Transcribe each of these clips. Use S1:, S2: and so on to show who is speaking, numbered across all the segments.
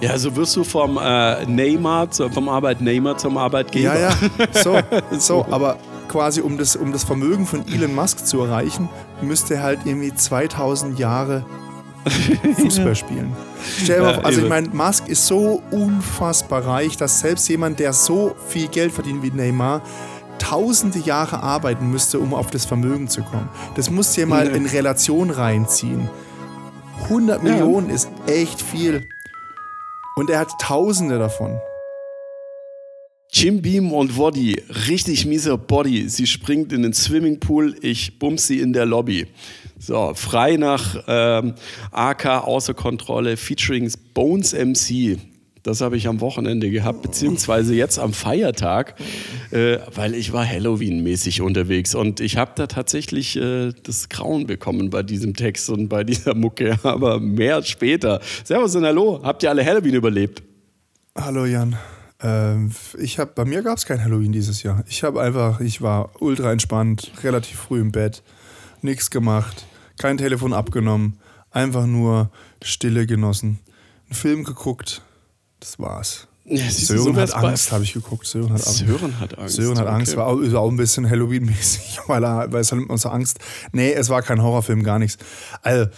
S1: Ja, so wirst du vom äh, Neymar, vom Arbeitnehmer zum Arbeitgeber.
S2: Ja, ja, so, so, aber quasi um das, um das Vermögen von Elon Musk zu erreichen, müsste er halt irgendwie 2000 Jahre Fußball spielen. Stell dir mal
S1: Ja,
S2: vor, also ich meine, Musk ist so unfassbar reich, dass selbst jemand, der so viel Geld verdient wie Neymar, tausende Jahre arbeiten müsste, um auf das Vermögen zu kommen. Das musst du dir mal
S1: Nee.
S2: in Relation reinziehen. 100
S1: Ja.
S2: Millionen ist echt viel. Und er hat Tausende davon.
S1: Jim Beam und Woddy, richtig mieser Body. Sie springt in den Swimmingpool, ich bums sie in der Lobby. So, frei nach ähm, AK außer Kontrolle featuring Bones MC. Das habe ich am Wochenende gehabt, beziehungsweise jetzt am Feiertag, äh, weil ich war Halloween-mäßig unterwegs und ich habe da tatsächlich äh, das Grauen bekommen bei diesem Text und bei dieser Mucke, aber mehr später. Servus und Hallo, habt ihr alle Halloween überlebt?
S2: Hallo Jan. Ähm, ich habe bei mir gab es kein Halloween dieses Jahr. Ich habe einfach, ich war ultra entspannt, relativ früh im Bett, nichts gemacht, kein Telefon abgenommen, einfach nur Stille genossen, einen Film geguckt. Das war's.
S1: Ja,
S2: Sören hat Angst, habe ich geguckt. Sören hat Angst.
S1: Sören hat Angst.
S2: Sören hat Angst,
S1: okay.
S2: war auch, ist auch ein bisschen Halloween-mäßig, weil, er, weil es halt unser Angst. Nee, es war kein Horrorfilm, gar nichts. Also,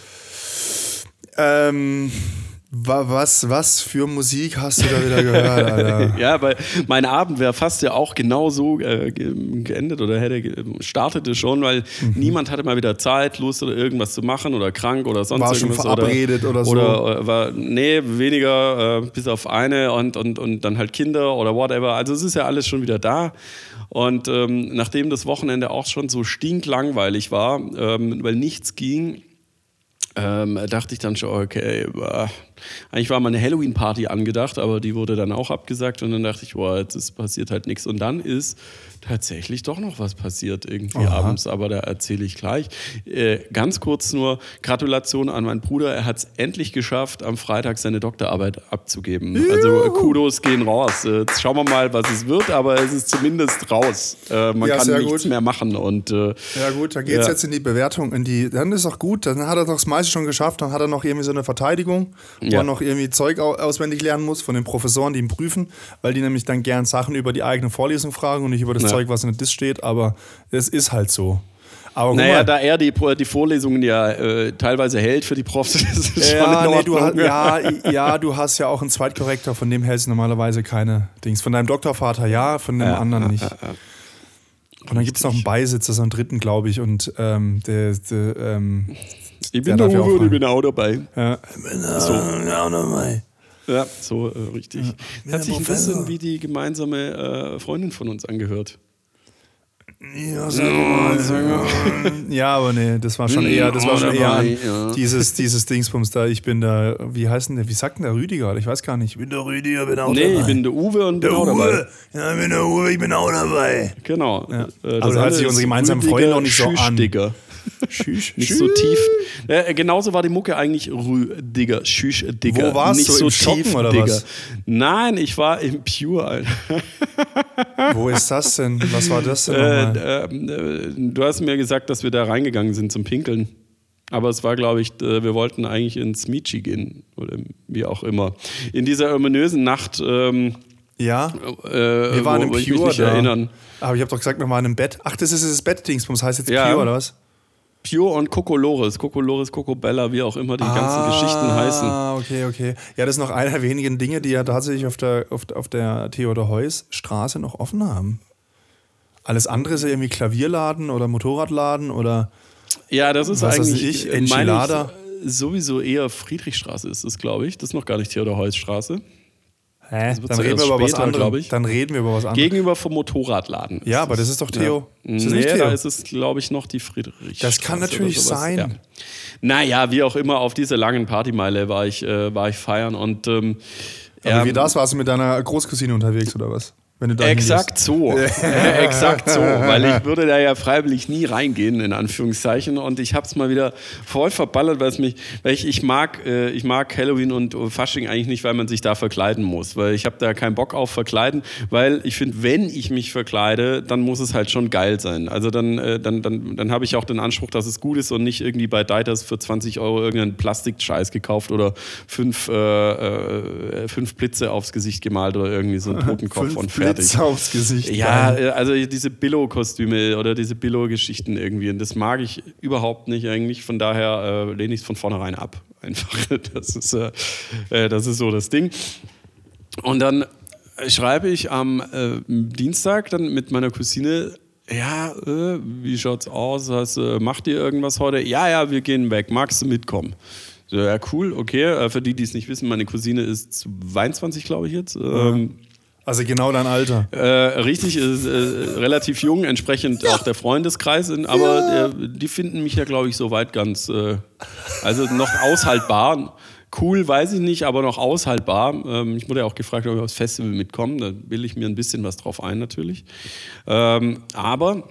S2: ähm, was, was für Musik hast du da wieder gehört, Alter?
S1: Ja, weil mein Abend wäre fast ja auch genau so äh, ge- geendet oder hätte startete schon, weil
S2: Mhm.
S1: niemand hatte mal wieder Zeit, Lust oder irgendwas zu machen oder krank oder sonst
S2: War schon
S1: irgendwas.
S2: verabredet oder so.
S1: Oder äh, war, nee, weniger, äh, bis auf eine und, und, und dann halt Kinder oder whatever. Also es ist ja alles schon wieder da. Und ähm, nachdem das Wochenende auch schon so stinklangweilig war, ähm, weil nichts ging, ähm, dachte ich dann schon, okay, äh, eigentlich war mal eine Halloween-Party angedacht, aber die wurde dann auch abgesagt und dann dachte ich, boah, jetzt ist, passiert halt nichts. Und dann ist tatsächlich doch noch was passiert irgendwie
S2: Aha.
S1: abends, aber da erzähle ich gleich. Äh, ganz kurz nur, Gratulation an meinen Bruder, er hat es endlich geschafft, am Freitag seine Doktorarbeit abzugeben. Also äh, Kudos gehen raus. Äh, jetzt schauen wir mal, was es wird, aber es ist zumindest raus. Äh, man
S2: Ja,
S1: kann nichts
S2: gut.
S1: mehr machen und äh,
S2: Ja gut, dann geht's
S1: Ja.
S2: jetzt in die Bewertung, in die, dann ist auch gut, dann hat er doch das meiste schon geschafft, dann hat er noch irgendwie so eine Verteidigung,
S1: Ja.
S2: er noch irgendwie Zeug au- auswendig lernen muss von den Professoren, die ihn prüfen, weil die nämlich dann gern Sachen über die eigene Vorlesung fragen und nicht über das
S1: Ja.
S2: Zeug, was in der Dis steht, aber es ist halt so. Aber
S1: Naja,
S2: mal,
S1: da er die, die Vorlesungen ja äh, teilweise hält für die Profs, das ist schon
S2: ja,
S1: in
S2: nee, du hast, ja, ja, du hast ja auch einen Zweitkorrektor, von dem hältst du normalerweise keine Dings. Von deinem Doktorvater ja, von dem
S1: Ja,
S2: anderen nicht. Und dann gibt es noch einen Beisitzer, so einen dritten, glaube ich. Und ähm, der, der ähm,
S1: Ich
S2: Der
S1: bin der
S2: ja auch
S1: Uwe und ich bin auch dabei.
S2: ja, so. ja, dabei.
S1: Ja, so äh, richtig. Hat sich ein bisschen wie die gemeinsame äh, Freundin von uns angehört.
S2: Ja, ja, aber nee, das war schon eher, das war schon eher an
S1: Ja.
S2: dieses, dieses Dingsbums da. Ich bin da, wie heißt denn der, wie sagt denn der Rüdiger? Ich weiß gar nicht. Ich bin der Rüdiger, bin auch
S1: Nee,
S2: dabei.
S1: ich bin der Uwe und bin auch dabei.
S2: Ja, ich bin der Uwe, ich bin auch dabei.
S1: Genau.
S2: Ja.
S1: Äh,
S2: Aber
S1: das
S2: hört
S1: andere
S2: sich unsere gemeinsamen Freunde auch nicht so an. Tschüss.
S1: Nicht so tief. Äh, genauso war die Mucke eigentlich Rüdiger, Schüchdigger.
S2: Wo warst
S1: Nicht
S2: du,
S1: so
S2: im Schocken
S1: tief,
S2: oder
S1: Digger.
S2: was?
S1: Nein, ich war im Pure, Alter.
S2: Wo ist das denn? Was war das denn
S1: Äh,
S2: nochmal?
S1: äh, du hast mir gesagt, dass wir da reingegangen sind zum Pinkeln. Aber es war, glaube ich, wir wollten eigentlich ins Michi gehen oder wie auch immer. In dieser ominösen Nacht, ähm,
S2: Ja,
S1: äh,
S2: wir waren im
S1: wo ich mich
S2: Pure
S1: nicht
S2: da.
S1: erinnern.
S2: Aber ich habe doch gesagt, wir waren im Bett. Ach, das ist das Bett-Dingsbums. Heißt jetzt
S1: Ja.
S2: Pure oder was?
S1: Pure und Coco Loris, Coco Loris, Coco Bella, wie auch immer die ganzen Geschichten heißen.
S2: Ah, okay, okay. Ja, das ist noch einer der wenigen Dinge, die ja tatsächlich auf der, auf, auf der Theodor-Heuss-Straße noch offen haben. Alles andere ist ja irgendwie Klavierladen oder Motorradladen oder.
S1: Ja, das ist
S2: Was weiß
S1: eigentlich
S2: ich,
S1: äh, meine
S2: Enchilada?
S1: ich, sowieso eher Friedrichstraße ist es, glaube ich. Das ist noch gar nicht Theodor-Heuss-Straße.
S2: Hä? Dann reden wir über was anderes. Dann reden wir über was anderes.
S1: Gegenüber vom Motorradladen.
S2: Ja, aber das ist doch Theo.
S1: Ja.
S2: Ist das
S1: nee,
S2: nicht Theo?
S1: da ist es, glaube ich, noch die Friedrichstraße.
S2: Das kann natürlich sein.
S1: Ja. Naja, wie auch immer, auf dieser langen Partymeile war ich, äh, war ich feiern und ähm,
S2: aber
S1: ähm,
S2: wie das? Warst du mit deiner Großcousine unterwegs oder was? Wenn du da
S1: Exakt so. Exakt so. Weil ich würde da ja freiwillig nie reingehen, in Anführungszeichen. Und ich habe es mal wieder voll verballert, weil es mich, weil ich, ich mag, äh, ich mag Halloween und Fasching eigentlich nicht, weil man sich da verkleiden muss. Weil ich habe da keinen Bock auf Verkleiden, weil ich finde, wenn ich mich verkleide, dann muss es halt schon geil sein. Also dann, äh, dann, dann, dann habe ich auch den Anspruch, dass es gut ist und nicht irgendwie bei Deiters für 20 Euro irgendeinen Plastikscheiß gekauft oder fünf, äh, äh, fünf Blitze aufs Gesicht gemalt oder irgendwie so einen Totenkopf und fertig
S2: aufs Gesicht.
S1: Ja, äh, also diese Billo-Kostüme oder diese Billo-Geschichten irgendwie. Und das mag ich überhaupt nicht eigentlich. Von daher äh, lehne ich es von vornherein ab. Einfach. Das ist, äh, äh, das ist so das Ding. Und dann schreibe ich am äh, Dienstag dann mit meiner Cousine ja, äh, wie schaut's aus? Hast, äh, macht ihr irgendwas heute? Ja, ja, wir gehen weg. Magst du mitkommen? So, ja, cool, okay. Äh, für die, die es nicht wissen, meine Cousine ist 22, glaube ich jetzt. Ähm,
S2: also genau dein Alter.
S1: Äh, richtig, ist äh, relativ jung, entsprechend ja. auch der Freundeskreis. Aber ja. der, die finden mich ja, glaube ich, soweit ganz, äh, also noch aushaltbar. Cool, weiß ich nicht, aber noch aushaltbar. Ähm, ich wurde ja auch gefragt, ob ich aufs Festival mitkomme. Da will ich mir ein bisschen was drauf ein, natürlich. Ähm, aber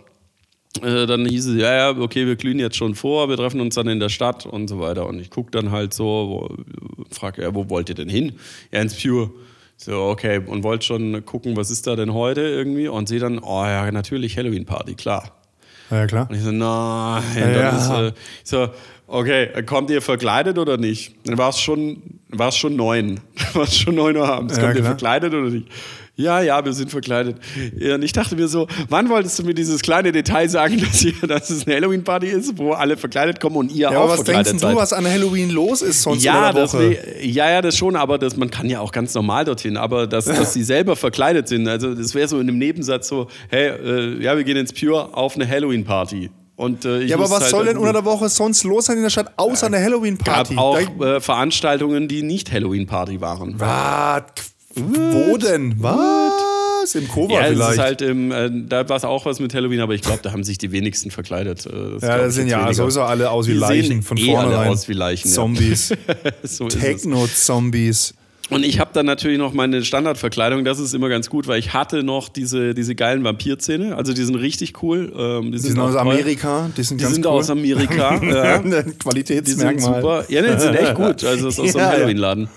S1: äh, dann hieß es, ja, ja, okay, wir glühen jetzt schon vor, wir treffen uns dann in der Stadt und so weiter. Und ich gucke dann halt so, frage, ja, wo wollt ihr denn hin? Ja, ins Pure. So, okay, und wollte schon gucken, was ist da denn heute irgendwie? Und sehe dann, oh ja, natürlich Halloween-Party, klar.
S2: Ja, klar.
S1: Und ich so, nein. Ja, ist, äh, ich so, okay, kommt ihr verkleidet oder nicht? Dann war es schon, schon neun. war es schon neun Uhr abends. Ja, kommt klar. ihr verkleidet oder nicht? Ja, ja, wir sind verkleidet. Und ich dachte mir so, wann wolltest du mir dieses kleine Detail sagen, dass, hier, dass es eine Halloween-Party ist, wo alle verkleidet kommen und ihr ja, auch aber was verkleidet denkst
S2: du, was an Halloween los ist sonst
S1: ja,
S2: in der
S1: Woche? Das, ja, ja, das schon, aber das, man kann ja auch ganz normal dorthin, aber dass, dass sie selber verkleidet sind, also das wäre so in einem Nebensatz so, hey, äh, ja, wir gehen ins Pure auf eine Halloween-Party. Und, äh,
S2: ja, aber was halt soll denn unter der Woche sonst los sein in der Stadt, außer eine Halloween-Party?
S1: gab auch äh, Veranstaltungen, die nicht Halloween-Party waren.
S2: Was? Wo denn? Was? Im Kova ja, vielleicht?
S1: Ist halt im, äh, da war es auch was mit Halloween, aber ich glaube, da haben sich die wenigsten verkleidet.
S2: Äh, das ja, das sind ja weniger. sowieso alle aus wie die Leichen von eh vornherein.
S1: Alle aus wie Leichen.
S2: Zombies. so Techno-Zombies.
S1: Und ich habe dann natürlich noch meine Standardverkleidung, das ist immer ganz gut, weil ich hatte noch diese, diese geilen Vampirzähne, also die sind richtig cool.
S2: Ähm, die, die, sind, aus Amerika, die sind,
S1: die
S2: ganz
S1: sind
S2: cool.
S1: aus Amerika. ja.
S2: Qualitätsmerkmal.
S1: Die sind super. Ja, die sind echt gut, also das ist aus so einem ja, Halloween-Laden.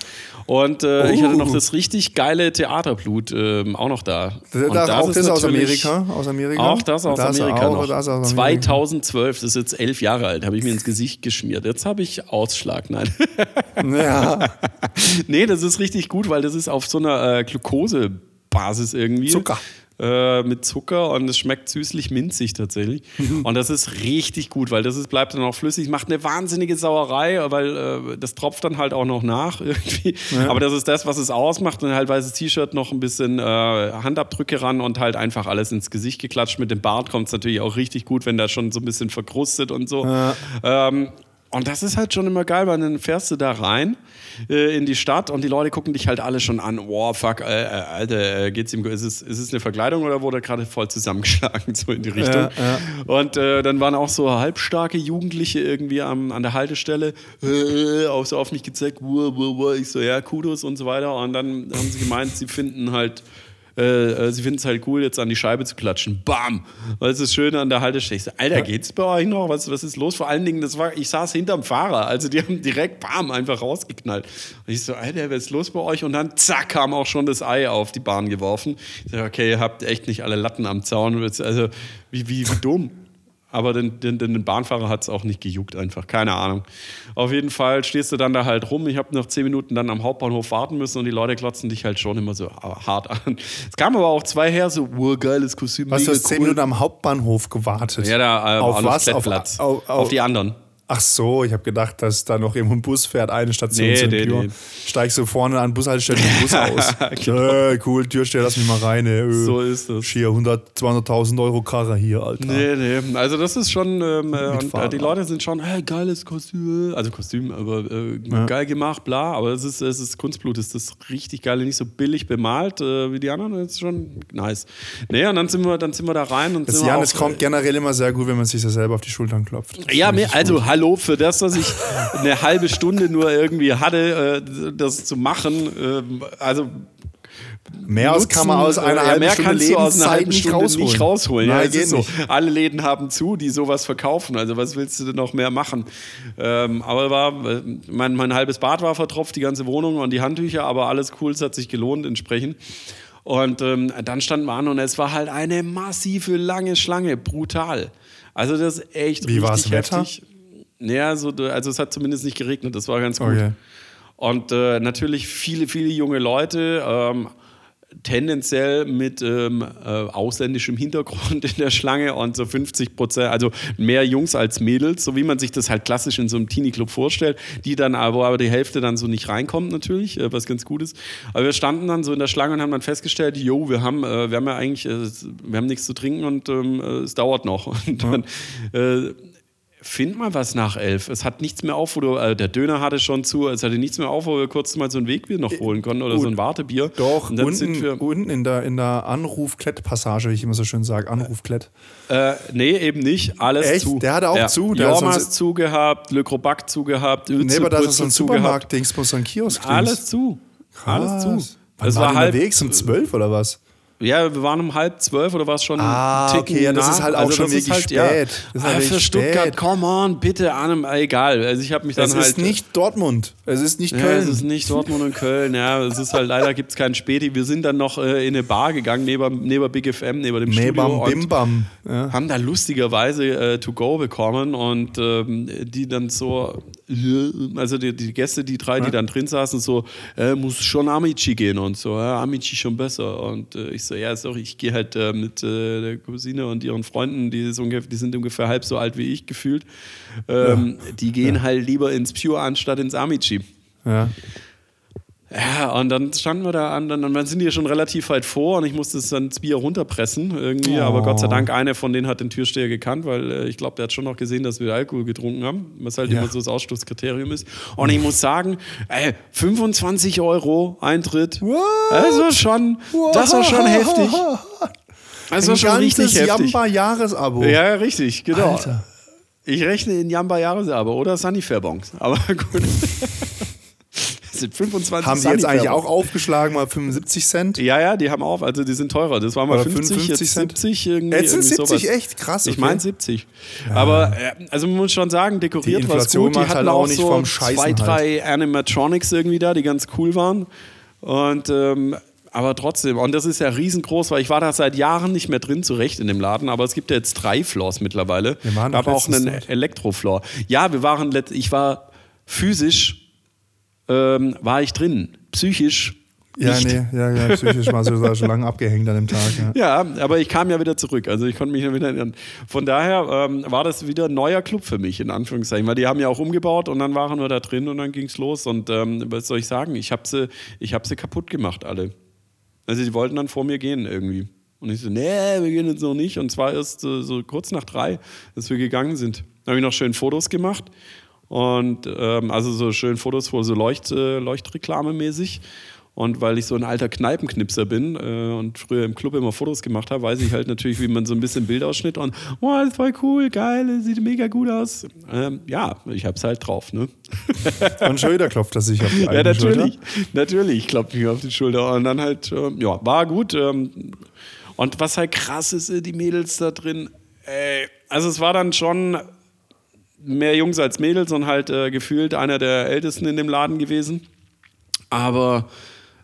S1: Und äh, uh. ich hatte noch uh. das richtig geile Theaterblut ähm, auch noch da.
S2: Das, das auch das aus Amerika? aus Amerika?
S1: Auch das aus das Amerika auch, noch. Das aus Amerika. 2012, das ist jetzt elf Jahre alt, habe ich mir ins Gesicht geschmiert. Jetzt habe ich Ausschlag, nein.
S2: Ja.
S1: nee, das ist richtig gut, weil das ist auf so einer äh, Glukosebasis irgendwie.
S2: Zucker.
S1: Äh, mit Zucker und es schmeckt süßlich minzig tatsächlich. Mhm. Und das ist richtig gut, weil das ist, bleibt dann auch flüssig, macht eine wahnsinnige Sauerei, weil äh, das tropft dann halt auch noch nach irgendwie. Ja. Aber das ist das, was es ausmacht. Und halt weißes T-Shirt, noch ein bisschen äh, Handabdrücke ran und halt einfach alles ins Gesicht geklatscht. Mit dem Bart kommt es natürlich auch richtig gut, wenn der schon so ein bisschen verkrustet und so. Ja. Ähm, und das ist halt schon immer geil, weil dann fährst du da rein äh, in die Stadt und die Leute gucken dich halt alle schon an. Oh, fuck, äh, äh, Alter, äh, geht's ihm, ist es, ist es eine Verkleidung oder wurde er gerade voll zusammengeschlagen, so in die Richtung? Ja, ja. Und äh, dann waren auch so halbstarke Jugendliche irgendwie am, an der Haltestelle, äh, auch so auf mich gezeigt, ich so, ja, Kudos und so weiter. Und dann haben sie gemeint, sie finden halt äh, äh, sie finden es halt cool, jetzt an die Scheibe zu klatschen. Bam! Weil es ist schön an der Haltestelle. Ich so, Alter, geht's bei euch noch? Was, was ist los? Vor allen Dingen, das war, ich saß hinterm Fahrer. Also die haben direkt bam einfach rausgeknallt. Und ich so, Alter, was ist los bei euch? Und dann zack, kam auch schon das Ei auf die Bahn geworfen. Ich so, okay, ihr habt echt nicht alle Latten am Zaun. Also, wie, wie, wie dumm. Aber den, den, den Bahnfahrer hat es auch nicht gejuckt, einfach. Keine Ahnung. Auf jeden Fall stehst du dann da halt rum. Ich habe noch zehn Minuten dann am Hauptbahnhof warten müssen und die Leute klotzen dich halt schon immer so hart an. Es kamen aber auch zwei her, so, wow, geiles Kostüm.
S2: Hast du hast zehn Minuten am Hauptbahnhof gewartet?
S1: Ja, da äh, auf was? Auf, auf, auf, auf die anderen.
S2: Ach so, ich habe gedacht, dass da noch irgendwo ein Bus fährt, eine Station nee, zu nee, nee. Steigst du vorne an Bushaltestelle im Bus aus. genau. äh, cool, Türsteher, lass mich mal rein. Äh,
S1: so ist das.
S2: Schier 100, 200.000 Euro Karre hier, Alter.
S1: Nee, nee. Also das ist schon, ähm, äh, und, äh, die Leute sind schon, hey, geiles Kostüm. Also Kostüm, aber äh, ja. geil gemacht, bla. Aber es ist, es ist Kunstblut, es ist richtig geil, nicht so billig bemalt äh, wie die anderen. Das ist schon nice. Nee, und dann sind wir, dann sind wir da rein. Und
S2: das Jan, es kommt generell immer sehr gut, wenn man sich das selber auf die Schultern klopft.
S1: Das ja, also gut. Hallo, für das, dass ich eine halbe Stunde nur irgendwie hatte, äh, das zu machen. Äh, also
S2: Mehr aus kann man aus einer
S1: ja,
S2: halben
S1: mehr
S2: Stunde
S1: kannst du aus einer
S2: Lebenszeit
S1: halben
S2: nicht
S1: Stunde
S2: rausholen.
S1: nicht rausholen. Ja,
S2: Nein,
S1: ist so. Alle Läden haben zu, die sowas verkaufen. Also was willst du denn noch mehr machen? Ähm, aber war, äh, mein, mein halbes Bad war vertropft, die ganze Wohnung und die Handtücher, aber alles cool, es hat sich gelohnt entsprechend. Und ähm, dann standen wir an und es war halt eine massive lange Schlange, brutal. Also das ist echt
S2: Wie
S1: richtig
S2: war's Wetter?
S1: Heftig. Ja, so, also es hat zumindest nicht geregnet, das war ganz gut.
S2: Okay.
S1: Und äh, natürlich viele, viele junge Leute, ähm, tendenziell mit ähm, äh, ausländischem Hintergrund in der Schlange und so 50 Prozent, also mehr Jungs als Mädels, so wie man sich das halt klassisch in so einem Teenie-Club vorstellt, die dann aber, aber die Hälfte dann so nicht reinkommt natürlich, äh, was ganz gut ist. Aber wir standen dann so in der Schlange und haben dann festgestellt, jo, wir haben, äh, wir haben ja eigentlich, äh, wir haben nichts zu trinken und ähm, äh, es dauert noch. Und dann äh, Find mal was nach elf. Es hat nichts mehr auf, wo du, äh, der Döner hatte schon zu, es hatte nichts mehr auf, wo wir kurz mal so ein Wegbier noch holen konnten oder so ein Wartebier.
S2: Doch,
S1: Und dann sind
S2: unten,
S1: wir,
S2: unten in der, in der Anruf-Klett-Passage, wie ich immer so schön sage, Anruf-Klett.
S1: äh, nee, eben nicht. Alles
S2: Echt?
S1: zu.
S2: Der hatte auch zu? Der hat
S1: Jormas zugehabt, Le Crobac zugehabt,
S2: Nee, aber das ist so ein
S1: zugehabt.
S2: Supermarkt-Dings, wo so ein Kiosk
S1: Alles zu. Alles
S2: Krass.
S1: zu.
S2: Wann
S1: Es
S2: war
S1: war halb,
S2: unterwegs? Um zwölf oder was?
S1: Ja, wir waren um halb zwölf oder war es schon
S2: Ah,
S1: ein Ticken
S2: okay, ja, das
S1: nach?
S2: ist halt auch
S1: Also
S2: schon wirklich
S1: halt, ja,
S2: spät. Das ist halt
S1: ah, für
S2: wirklich
S1: Stuttgart,
S2: spät.
S1: come on, bitte, Arnim, egal. Also ich habe mich dann
S2: Es
S1: halt...
S2: ist nicht Dortmund. Es ist nicht
S1: Ja,
S2: Köln.
S1: es ist nicht Dortmund und Köln. Ja, es ist halt leider gibt es keinen Späti. Wir sind dann noch äh, in eine Bar gegangen neben, neben Big FM, neben dem
S2: Mebam,
S1: Studio und
S2: Bimbam. Ja.
S1: haben da lustigerweise äh, to go bekommen und ähm, die dann so, also die, die Gäste, die drei, die dann drin saßen, so, äh, muss schon Amici gehen und so, ja, Amici schon besser. Und äh, ich so, ja, sorry, ich gehe halt äh, mit äh, der Cousine und ihren Freunden, die, ungefähr, die sind ungefähr halb so alt wie ich gefühlt. Ähm, Die gehen halt lieber ins Pure anstatt ins Amici.
S2: Ja.
S1: Ja, und dann standen wir da an, dann, dann sind die schon relativ weit vor und ich musste es dann das Bier runterpressen irgendwie.
S2: Oh.
S1: Aber Gott sei Dank, einer von denen hat den Türsteher gekannt, weil äh, ich glaube, der hat schon noch gesehen, dass wir Alkohol getrunken haben, was halt
S2: Ja.
S1: immer so das Ausschlusskriterium ist. Und ich muss sagen, ey, 25 Euro Eintritt, das war schon, das war schon heftig. Das war
S2: Ein
S1: schon
S2: ganzes
S1: richtig heftig.
S2: Jamba-Jahresabo.
S1: Ja, richtig, genau.
S2: Alter.
S1: Ich rechne in Jamba Jahresabo oder Sunnyfair-Bons. Aber gut. Sind 25
S2: Haben die jetzt eigentlich auch aufgeschlagen, mal 75 Cent?
S1: Ja, ja, die haben auf, also die sind teurer. Das war mal
S2: Oder
S1: 50,
S2: 55
S1: jetzt
S2: Cent?
S1: 70 irgendwie.
S2: Jetzt sind
S1: irgendwie
S2: 70
S1: sowas.
S2: echt krass.
S1: Ich
S2: okay.
S1: meine 70. Aber äh, also man muss schon sagen, dekoriert war es gut. Die hatten
S2: halt
S1: auch
S2: auch nicht
S1: so
S2: vom Scheißen
S1: zwei,
S2: halt.
S1: drei Animatronics irgendwie da, die ganz cool waren. Und ähm, aber trotzdem, und das ist ja riesengroß, weil ich war da seit Jahren nicht mehr drin, zurecht in dem Laden, aber es gibt ja jetzt drei Floors mittlerweile.
S2: Wir waren
S1: aber auch einen. Elektrofloor. Ja, wir waren, ich war physisch, ähm, war ich drin, psychisch
S2: Ja,
S1: nicht.
S2: nee, ja, ja, psychisch mal so da schon lange abgehängt an dem Tag. Ja.
S1: Ja, aber ich kam ja wieder zurück. Also ich konnte mich ja wieder erinnern. Von daher ähm, war das wieder ein neuer Club für mich, in Anführungszeichen. Weil die haben ja auch umgebaut und dann waren wir da drin und dann ging es los. Und ähm, was soll ich sagen? Ich habe sie, ich hab sie kaputt gemacht, alle. Also die wollten dann vor mir gehen irgendwie. Und ich so, nee, wir gehen jetzt noch nicht. Und zwar erst äh, so kurz nach drei, dass wir gegangen sind. Dann habe ich noch schön Fotos gemacht. Und ähm, also so schön Fotos, wo so Leucht, äh, Leuchtreklame mäßig. Und weil ich so ein alter Kneipenknipser bin äh, und früher im Club immer Fotos gemacht habe, weiß ich halt natürlich, wie man so ein bisschen Bildausschnitt und, oh, das ist voll cool, geil, sieht mega gut aus. Ähm, ja, ich hab's halt drauf, ne?
S2: Und schon wieder klopft er sich auf die
S1: Ja, natürlich.
S2: Schulter.
S1: Natürlich klopft mich auf die Schulter. Und dann halt, ähm, ja, war gut. Ähm, und was halt krass ist, äh, die Mädels da drin, ey, also es war dann schon mehr Jungs als Mädels und halt äh, gefühlt einer der Ältesten in dem Laden gewesen. Aber,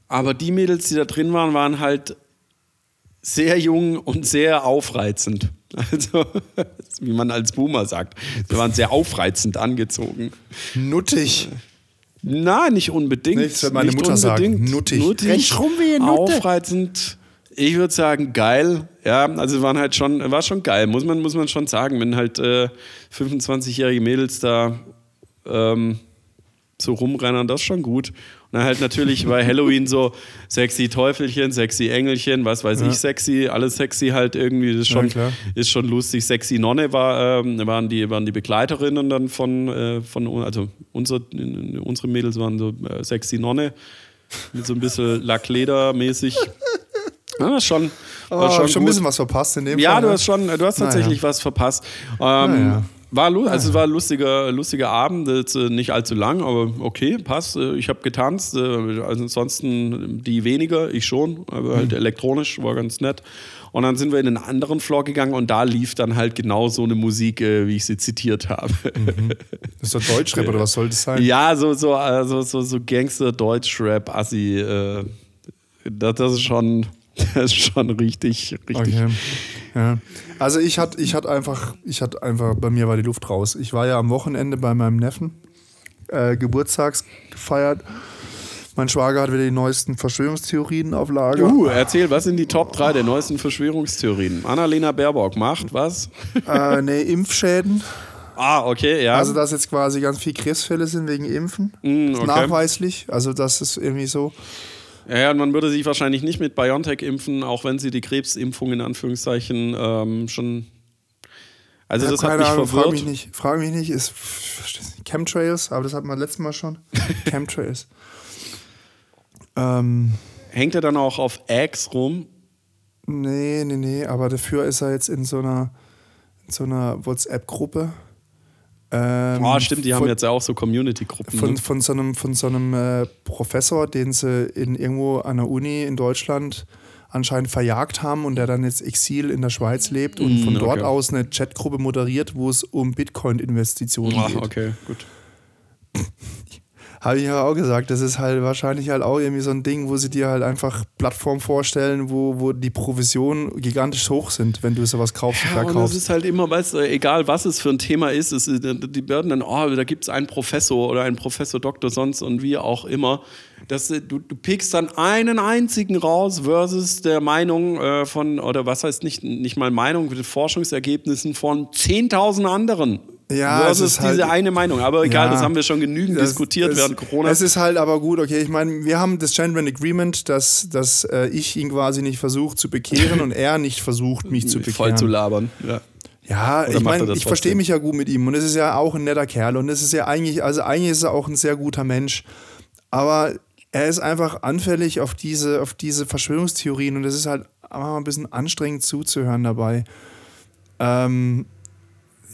S1: aber die Mädels, die da drin waren, waren halt sehr jung und sehr aufreizend. Also, wie man als Boomer sagt. Sie waren sehr aufreizend angezogen.
S2: Nuttig.
S1: Na, nicht unbedingt.
S2: Das wird meine
S1: nicht
S2: Mutter sagen.
S1: unbedingt.
S2: Nuttig.
S1: Nuttig.
S2: Rennt rum wie Nutte.
S1: Aufreizend. Ich würde sagen, geil. Ja, also waren halt schon, war schon geil, muss man, muss man schon sagen, wenn halt äh, 25-jährige Mädels da ähm, so rumrennen, das ist schon gut. Und dann halt natürlich bei Halloween so sexy Teufelchen, sexy Engelchen, was weiß ich, sexy, alles sexy halt irgendwie, das ist schon,
S2: Ja,
S1: ist schon lustig. Sexy Nonne war, ähm, waren, die, waren die Begleiterinnen dann von, äh, von also unsere, unsere Mädels waren so äh, Sexy Nonne mit so ein bisschen Lackleder-mäßig. Ja, das ist schon,
S2: Oh, schon,
S1: schon,
S2: ein bisschen was verpasst in dem
S1: Ja,
S2: Fall.
S1: du
S2: ne?
S1: hast schon, du hast tatsächlich was verpasst. Ähm,
S2: Naja.
S1: War, also es war ein lustiger, lustiger Abend, jetzt, äh, nicht allzu lang, aber okay, passt. Äh, ich habe getanzt, also ansonsten die weniger, ich schon, aber halt mhm. elektronisch, war ganz nett. Und dann sind wir in einen anderen Floor gegangen und da lief dann halt genau so eine Musik, wie ich sie zitiert habe.
S2: Mhm. Das ist doch Deutschrap oder was soll das sein?
S1: Ja, so, so, also, so, so Gangster-Deutschrap, Assi. das, das ist schon Das ist schon richtig, richtig. Okay.
S2: Ja. Also ich hatte ich hatte einfach, ich hatte einfach, bei mir war die Luft raus. Ich war ja am Wochenende bei meinem Neffen, äh, Geburtstags gefeiert. Mein Schwager hat wieder die neuesten Verschwörungstheorien auf Lager.
S1: Uh, erzähl, was sind die Top 3 der neuesten Verschwörungstheorien? Annalena Baerbock macht was?
S2: Äh, ne, Impfschäden.
S1: Ah, okay, ja.
S2: Also, dass jetzt quasi ganz viele Krebsfälle sind wegen Impfen. Mm, okay. Nachweislich. Also, das ist irgendwie so.
S1: Ja, ja, und man würde sich wahrscheinlich nicht mit BioNTech impfen, auch wenn sie die Krebsimpfung in Anführungszeichen ähm, schon. Also
S2: ja,
S1: das hat mich
S2: Ahnung,
S1: verwirrt.
S2: Frag mich nicht, frag mich nicht, ist Chemtrails, aber das hatten wir letztes Mal schon. Chemtrails.
S1: ähm, Hängt er dann auch auf Eggs rum?
S2: Nee, nee, nee, aber dafür ist er jetzt in so einer, in so einer WhatsApp-Gruppe
S1: ähm, oh, stimmt, die von, haben jetzt ja auch so Community-Gruppen.
S2: Von, ne? von so einem, von so einem äh, Professor, den sie in irgendwo an der Uni in Deutschland anscheinend verjagt haben und der dann jetzt Exil in der Schweiz lebt und mm, von dort okay. aus eine Chatgruppe moderiert, wo es um Bitcoin-Investitionen oh, geht.
S1: Okay, gut.
S2: Habe ich ja auch gesagt, das ist halt wahrscheinlich halt auch irgendwie so ein Ding, wo sie dir halt einfach Plattformen vorstellen, wo, wo die Provisionen gigantisch hoch sind, wenn du sowas kaufst
S1: und verkaufst. Und es ist halt immer, weißt du, egal was es für ein Thema ist, es, die werden dann, oh, da gibt es einen Professor oder einen Professor Doktor sonst und wie auch immer. Das, du, du pickst dann einen einzigen raus versus der Meinung äh, von, oder was heißt nicht, nicht mal Meinung, Forschungsergebnissen von 10.000 anderen. Ja, das ist diese halt, eine Meinung. Aber egal, ja, das haben wir schon genügend das, diskutiert
S2: das,
S1: während Corona.
S2: Es ist halt aber gut, okay. Ich meine, wir haben das Gentleman Agreement, dass, dass äh, ich ihn quasi nicht versuche zu bekehren und er nicht versucht, mich zu bekehren.
S1: Voll zu labern, ja.
S2: Ja, Oder ich meine, ich verstehe mich ja gut mit ihm und es ist ja auch ein netter Kerl und es ist ja eigentlich, also eigentlich ist er auch ein sehr guter Mensch. Aber er ist einfach anfällig auf diese, auf diese Verschwörungstheorien und es ist halt auch ein bisschen anstrengend zuzuhören dabei. Ähm,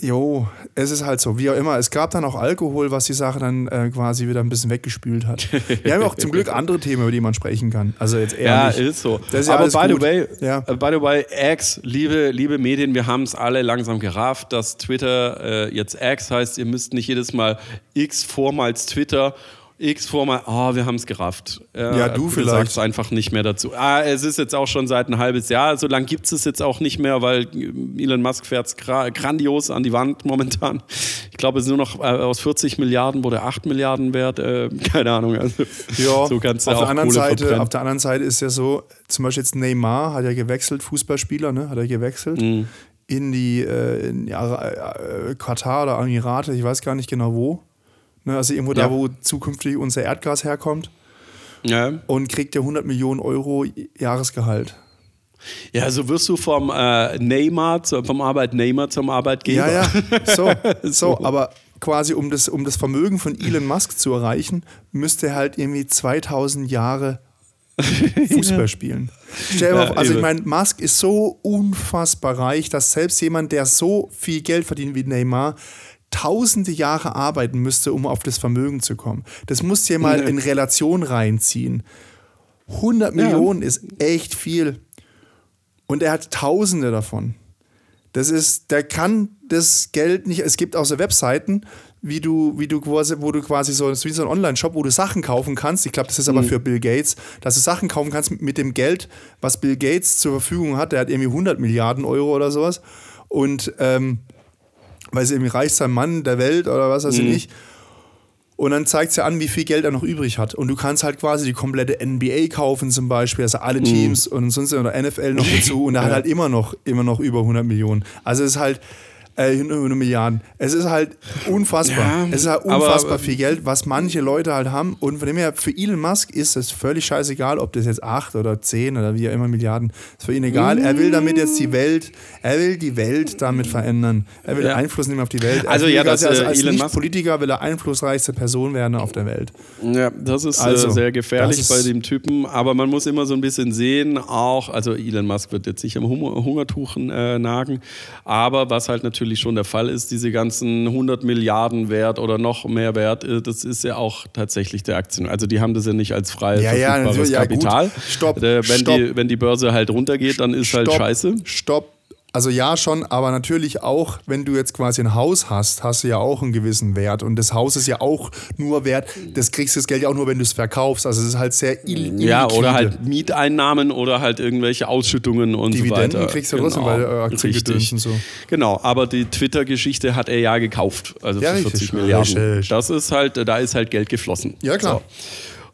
S2: Jo, es ist halt so, wie auch immer. Es gab dann auch Alkohol, was die Sache dann äh, quasi wieder ein bisschen weggespült hat. Wir haben auch zum Glück andere Themen, über die man sprechen kann. Also jetzt eher
S1: Ja, ist so. Ist ja Aber by the way, ja. Uh, by the way, X, liebe, liebe Medien, wir haben es alle langsam gerafft, dass Twitter äh, jetzt X heißt. Ihr müsst nicht jedes Mal X vormals Twitter X vor mal, oh, wir haben es gerafft.
S2: Äh, ja, du, vielleicht.
S1: sagst einfach nicht mehr dazu. Ah, es ist jetzt auch schon seit ein halbes Jahr. So lange gibt es es jetzt auch nicht mehr, weil Elon Musk fährt es grandios an die Wand momentan. Ich glaube, es ist nur noch äh, aus 40 Milliarden wurde 8 Milliarden wert. Äh, keine Ahnung. Also,
S2: ja, so kannst du auf, auch der anderen Seite, auf der anderen Seite ist ja so, zum Beispiel jetzt Neymar hat ja gewechselt, Fußballspieler, ne? hat er gewechselt. Mhm. In die äh, in, ja, äh, Katar oder Emirate, ich weiß gar nicht genau wo Ne, also irgendwo ja. da, wo zukünftig unser Erdgas herkommt. Ja. Und kriegt ja 100 Millionen Euro Jahresgehalt.
S1: Ja, so wirst du vom äh, Neymar, vom Arbeitnehmer zum Arbeitgeber.
S2: Ja, ja, so, so, aber quasi um das, um das Vermögen von Elon Musk zu erreichen, müsste er halt irgendwie 2000 Jahre Fußball ja. spielen. Stell dir mal vor, also ich meine, Musk ist so unfassbar reich, dass selbst jemand, der so viel Geld verdient wie Neymar, tausende Jahre arbeiten müsste, um auf das Vermögen zu kommen. Das musst du dir mal in Relation reinziehen. 100 ja. Millionen ist echt viel. Und er hat Tausende davon. Das ist, der kann das Geld nicht. Es gibt auch so Webseiten, wie du, wie du quasi, wo du quasi so, wie so ein Online-Shop, wo du Sachen kaufen kannst. Ich glaube, das ist aber mhm. für Bill Gates, dass du Sachen kaufen kannst mit dem Geld, was Bill Gates zur Verfügung hat. Der hat irgendwie 100 Milliarden Euro oder sowas. Und ähm, weil sie irgendwie reichster Mann der Welt oder was weiß ich mhm. nicht. Und dann zeigt sie an, wie viel Geld er noch übrig hat. Und du kannst halt quasi die komplette NBA kaufen zum Beispiel, also alle mhm. Teams mhm. und sonst oder NFL noch dazu. Und er ja. hat halt immer noch, immer noch über 100 Millionen. Also es ist halt, äh, eine Milliarden. Es ist halt unfassbar. Ja, es ist halt unfassbar aber, viel Geld, was manche Leute halt haben. Und von dem her, für Elon Musk ist es völlig scheißegal, ob das jetzt acht oder zehn oder wie auch immer Milliarden, ist für ihn egal. Er will damit jetzt die Welt, er will die Welt damit verändern. Er will ja. Einfluss nehmen auf die Welt.
S1: Also ja, das, als,
S2: als Elon Musk Politiker will er einflussreichste Person werden auf der Welt.
S1: Ja, das ist äh, also, sehr gefährlich ist bei dem Typen. Aber man muss immer so ein bisschen sehen, auch, also Elon Musk wird jetzt nicht am Hungertuchen äh, nagen, aber was halt natürlich natürlich schon der Fall ist, diese ganzen 100 Milliarden wert oder noch mehr wert, äh, das ist ja auch tatsächlich der Aktien. Also die haben das ja nicht als freies
S2: Ja, ja, natürlich, ja,
S1: Kapital.
S2: gut. Stopp,
S1: Äh, wenn,
S2: stopp.
S1: Die, wenn die Börse halt runtergeht, dann ist halt
S2: Stopp,
S1: scheiße.
S2: Stopp. Also ja schon, aber natürlich auch, wenn du jetzt quasi ein Haus hast, hast du ja auch einen gewissen Wert. Und das Haus ist ja auch nur wert, das kriegst du das Geld ja auch nur, wenn du es verkaufst. Also es ist halt sehr ill
S1: Ja, oder halt Mieteinnahmen oder halt irgendwelche Ausschüttungen und
S2: Dividenden
S1: so weiter.
S2: kriegst du trotzdem bei äh,
S1: richtig.
S2: und so.
S1: Genau, aber die Twitter-Geschichte hat er ja gekauft, also
S2: Ja,
S1: für
S2: richtig.
S1: 40 Milliarden.
S2: Richtig.
S1: Das ist halt, da ist halt Geld geflossen.
S2: Ja, klar.
S1: So.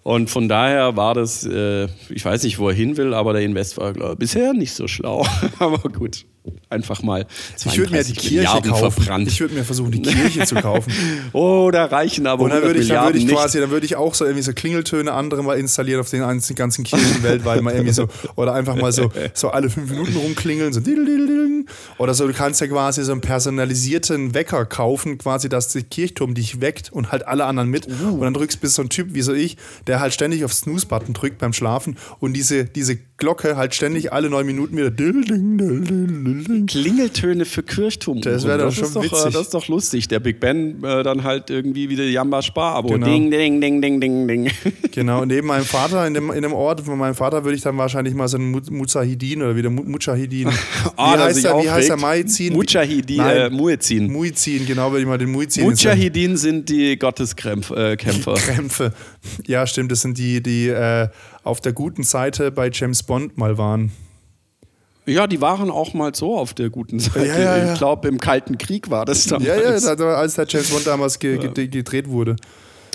S1: Und von daher war das, äh, ich weiß nicht, wo er hin will, aber der Invest war glaub, ich, bisher nicht so schlau. aber gut, einfach mal.
S2: Ich würde mir die
S1: 32
S2: Kirche
S1: Milliarden
S2: kaufen.
S1: verbrannt.
S2: Ich würde mir versuchen, die Kirche zu kaufen.
S1: oh, da reichen aber
S2: Und dann
S1: 100
S2: würde ich, dann würde ich
S1: nicht.
S2: quasi, dann würde ich auch so irgendwie so Klingeltöne andere mal installieren auf den ganzen ganzen Kirchen weltweit mal irgendwie so oder einfach mal so, so alle fünf Minuten rumklingeln, so oder so. Du kannst ja quasi so einen personalisierten Wecker kaufen, quasi, dass der Kirchturm dich weckt und halt alle anderen mit.
S1: Uh.
S2: Und dann drückst bis so ein Typ wie so ich, der halt ständig auf Snooze-Button drückt beim Schlafen und diese, diese Glocke halt ständig alle neun Minuten wieder.
S1: Klingeltöne für Kirchturm.
S2: Das wäre doch
S1: ist
S2: schon
S1: doch, äh,
S2: witzig.
S1: Das ist doch lustig. Der Big Ben äh, dann halt irgendwie wieder Jamba Spar-Abo.
S2: Genau.
S1: Ding, ding, ding, ding, ding, ding.
S2: Genau, neben meinem Vater, in dem, in dem Ort von meinem Vater, würde ich dann wahrscheinlich mal so einen Mu- Muzahidin oder wieder Mu- Mujahidin. Wie
S1: Ah, der
S2: heißt er? Wie heißt er? Maizin?
S1: Mujahidin, äh, Muezzin.
S2: Muizin, genau, würde ich mal den Muizin.
S1: Mujahidin sind die Gotteskämpfer. Äh, Kämpfer.
S2: Krämpfe. Ja, stimmt, das sind die, die äh, auf der guten Seite bei James Bond mal waren.
S1: ja, die waren auch mal so auf der guten Seite.
S2: Ja, ja, ja.
S1: Ich glaube, im Kalten Krieg war das damals.
S2: Ja, ja, als der James Bond damals ge, ge, gedreht wurde.